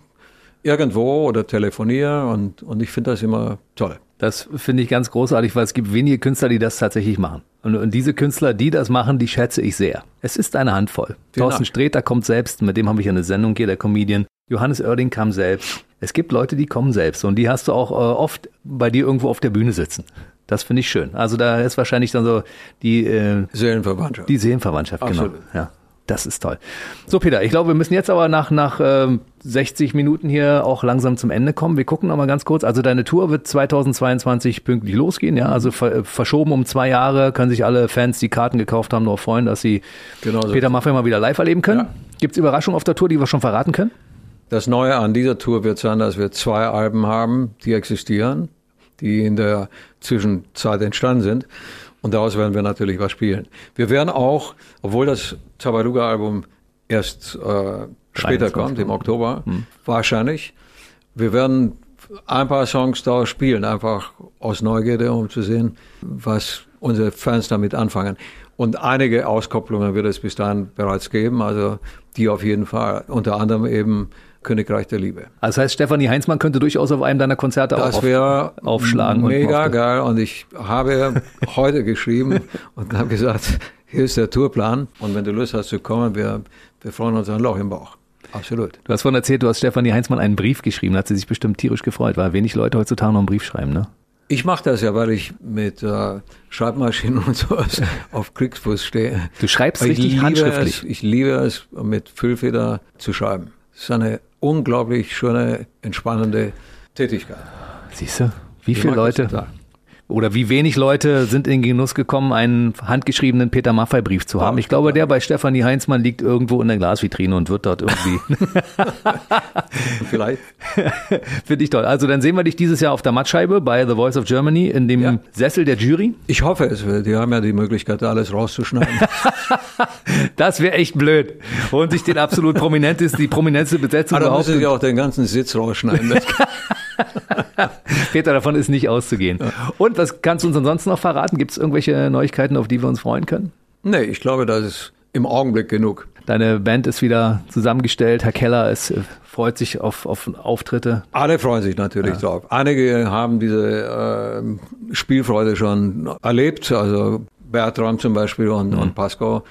irgendwo oder telefoniere und, und ich finde das immer toll. Das finde ich ganz großartig, weil es gibt wenige Künstler, die das tatsächlich machen. Und, und diese Künstler, die das machen, die schätze ich sehr. Es ist eine Handvoll. Vielen Thorsten. Sträter kommt selbst, mit dem habe ich eine Sendung hier, der Comedian. Johannes Oerding kam selbst. Es gibt Leute, die kommen selbst und die hast du auch äh, oft bei dir irgendwo auf der Bühne sitzen. Das finde ich schön. Also da ist wahrscheinlich dann so die äh, Seelenverwandtschaft. Die Seelenverwandtschaft, genau. Absolut. genau. Ja. Das ist toll. So, Peter, ich glaube, wir müssen jetzt aber nach, nach ähm, 60 Minuten hier auch langsam zum Ende kommen. Wir gucken noch mal ganz kurz. Also deine Tour wird 2022 pünktlich losgehen, ja. Also ver verschoben um zwei Jahre. Können sich alle Fans, die Karten gekauft haben, noch freuen, dass sie genau so Peter Maffay mal wieder live erleben können. Ja. Gibt es Überraschungen auf der Tour, die wir schon verraten können? Das Neue an dieser Tour wird sein, dass wir zwei Alben haben, die existieren, die in der Zwischenzeit entstanden sind. Und daraus werden wir natürlich was spielen. Wir werden auch, obwohl das Tabaluga-Album erst äh, später kommt, im Oktober, hm. wahrscheinlich, wir werden ein paar Songs da spielen, einfach aus Neugierde, um zu sehen, was unsere Fans damit anfangen. Und einige Auskopplungen wird es bis dahin bereits geben, also die auf jeden Fall. Unter anderem eben Königreich der Liebe. Also das heißt, Stefanie Heinzmann könnte durchaus auf einem deiner Konzerte das auch auf, aufschlagen. Mega und geil. Und ich habe heute geschrieben und habe gesagt, hier ist der Tourplan. Und wenn du Lust hast zu kommen, wir, wir freuen uns ein Loch im Bauch. Absolut. Du hast vorhin erzählt, du hast Stefanie Heinzmann einen Brief geschrieben, da hat sie sich bestimmt tierisch gefreut, weil wenig Leute heutzutage noch einen Brief schreiben, ne? Ich mache das ja, weil ich mit äh, Schreibmaschinen und sowas auf Kriegsfuß stehe. Du schreibst ich richtig handschriftlich. Es, ich liebe es, mit Füllfeder zu schreiben. Ist eine unglaublich schöne, entspannende Tätigkeit. Siehst du, wie viele Leute oder wie wenig Leute sind in Genuss gekommen, einen handgeschriebenen Peter Maffei Brief zu haben. Ich glaube, der bei Stefanie Heinzmann liegt irgendwo in der Glasvitrine und wird dort irgendwie. Vielleicht. Finde ich toll. Also dann sehen wir dich dieses Jahr auf der Mattscheibe bei The Voice of Germany in dem ja. Sessel der Jury. Ich hoffe es. Die haben ja die Möglichkeit, alles rauszuschneiden. das wäre echt blöd. Und sich den absolut prominenteste, die prominenteste Besetzung Aber ah, dann müssen sie auch den ganzen Sitz rausschneiden. Peter, davon ist nicht auszugehen. Und was kannst du uns ansonsten noch verraten? Gibt es irgendwelche Neuigkeiten, auf die wir uns freuen können? Nee, ich glaube, das ist im Augenblick genug. Deine Band ist wieder zusammengestellt. Herr Keller ist, freut sich auf, auf Auftritte. Alle freuen sich natürlich ja. drauf. Einige haben diese äh, Spielfreude schon erlebt. Also Bertram zum Beispiel und, mhm. und Pascal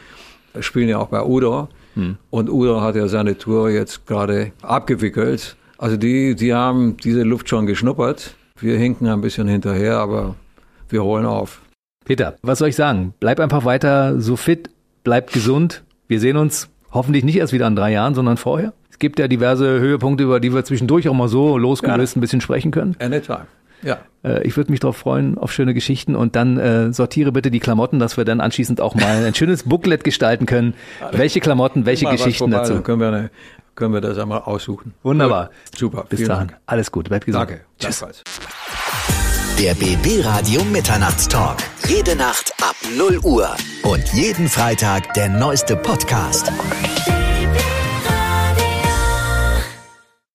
spielen ja auch bei Udo. Mhm. Und Udo hat ja seine Tour jetzt gerade abgewickelt. Also die, die haben diese Luft schon geschnuppert. Wir hinken ein bisschen hinterher, aber wir holen auf. Peter, was soll ich sagen? Bleib einfach weiter so fit, bleib gesund. Wir sehen uns hoffentlich nicht erst wieder in drei Jahren, sondern vorher. Es gibt ja diverse Höhepunkte, über die wir zwischendurch auch mal so losgelöst ja. ein bisschen sprechen können. Anytime. Ja. Äh, ich würde mich darauf freuen, auf schöne Geschichten und dann äh, sortiere bitte die Klamotten, dass wir dann anschließend auch mal ein schönes Booklet gestalten können. Welche Klamotten, welche Geschichten dazu. Können wir eine können wir das einmal aussuchen. Wunderbar. Gut. Super. Bis dahin. Dank. Alles gut. Bleib gesund. Danke. Tschüss. Der BB Radio Mitternachtstalk. Jede Nacht ab 0 Uhr. Und jeden Freitag der neueste Podcast.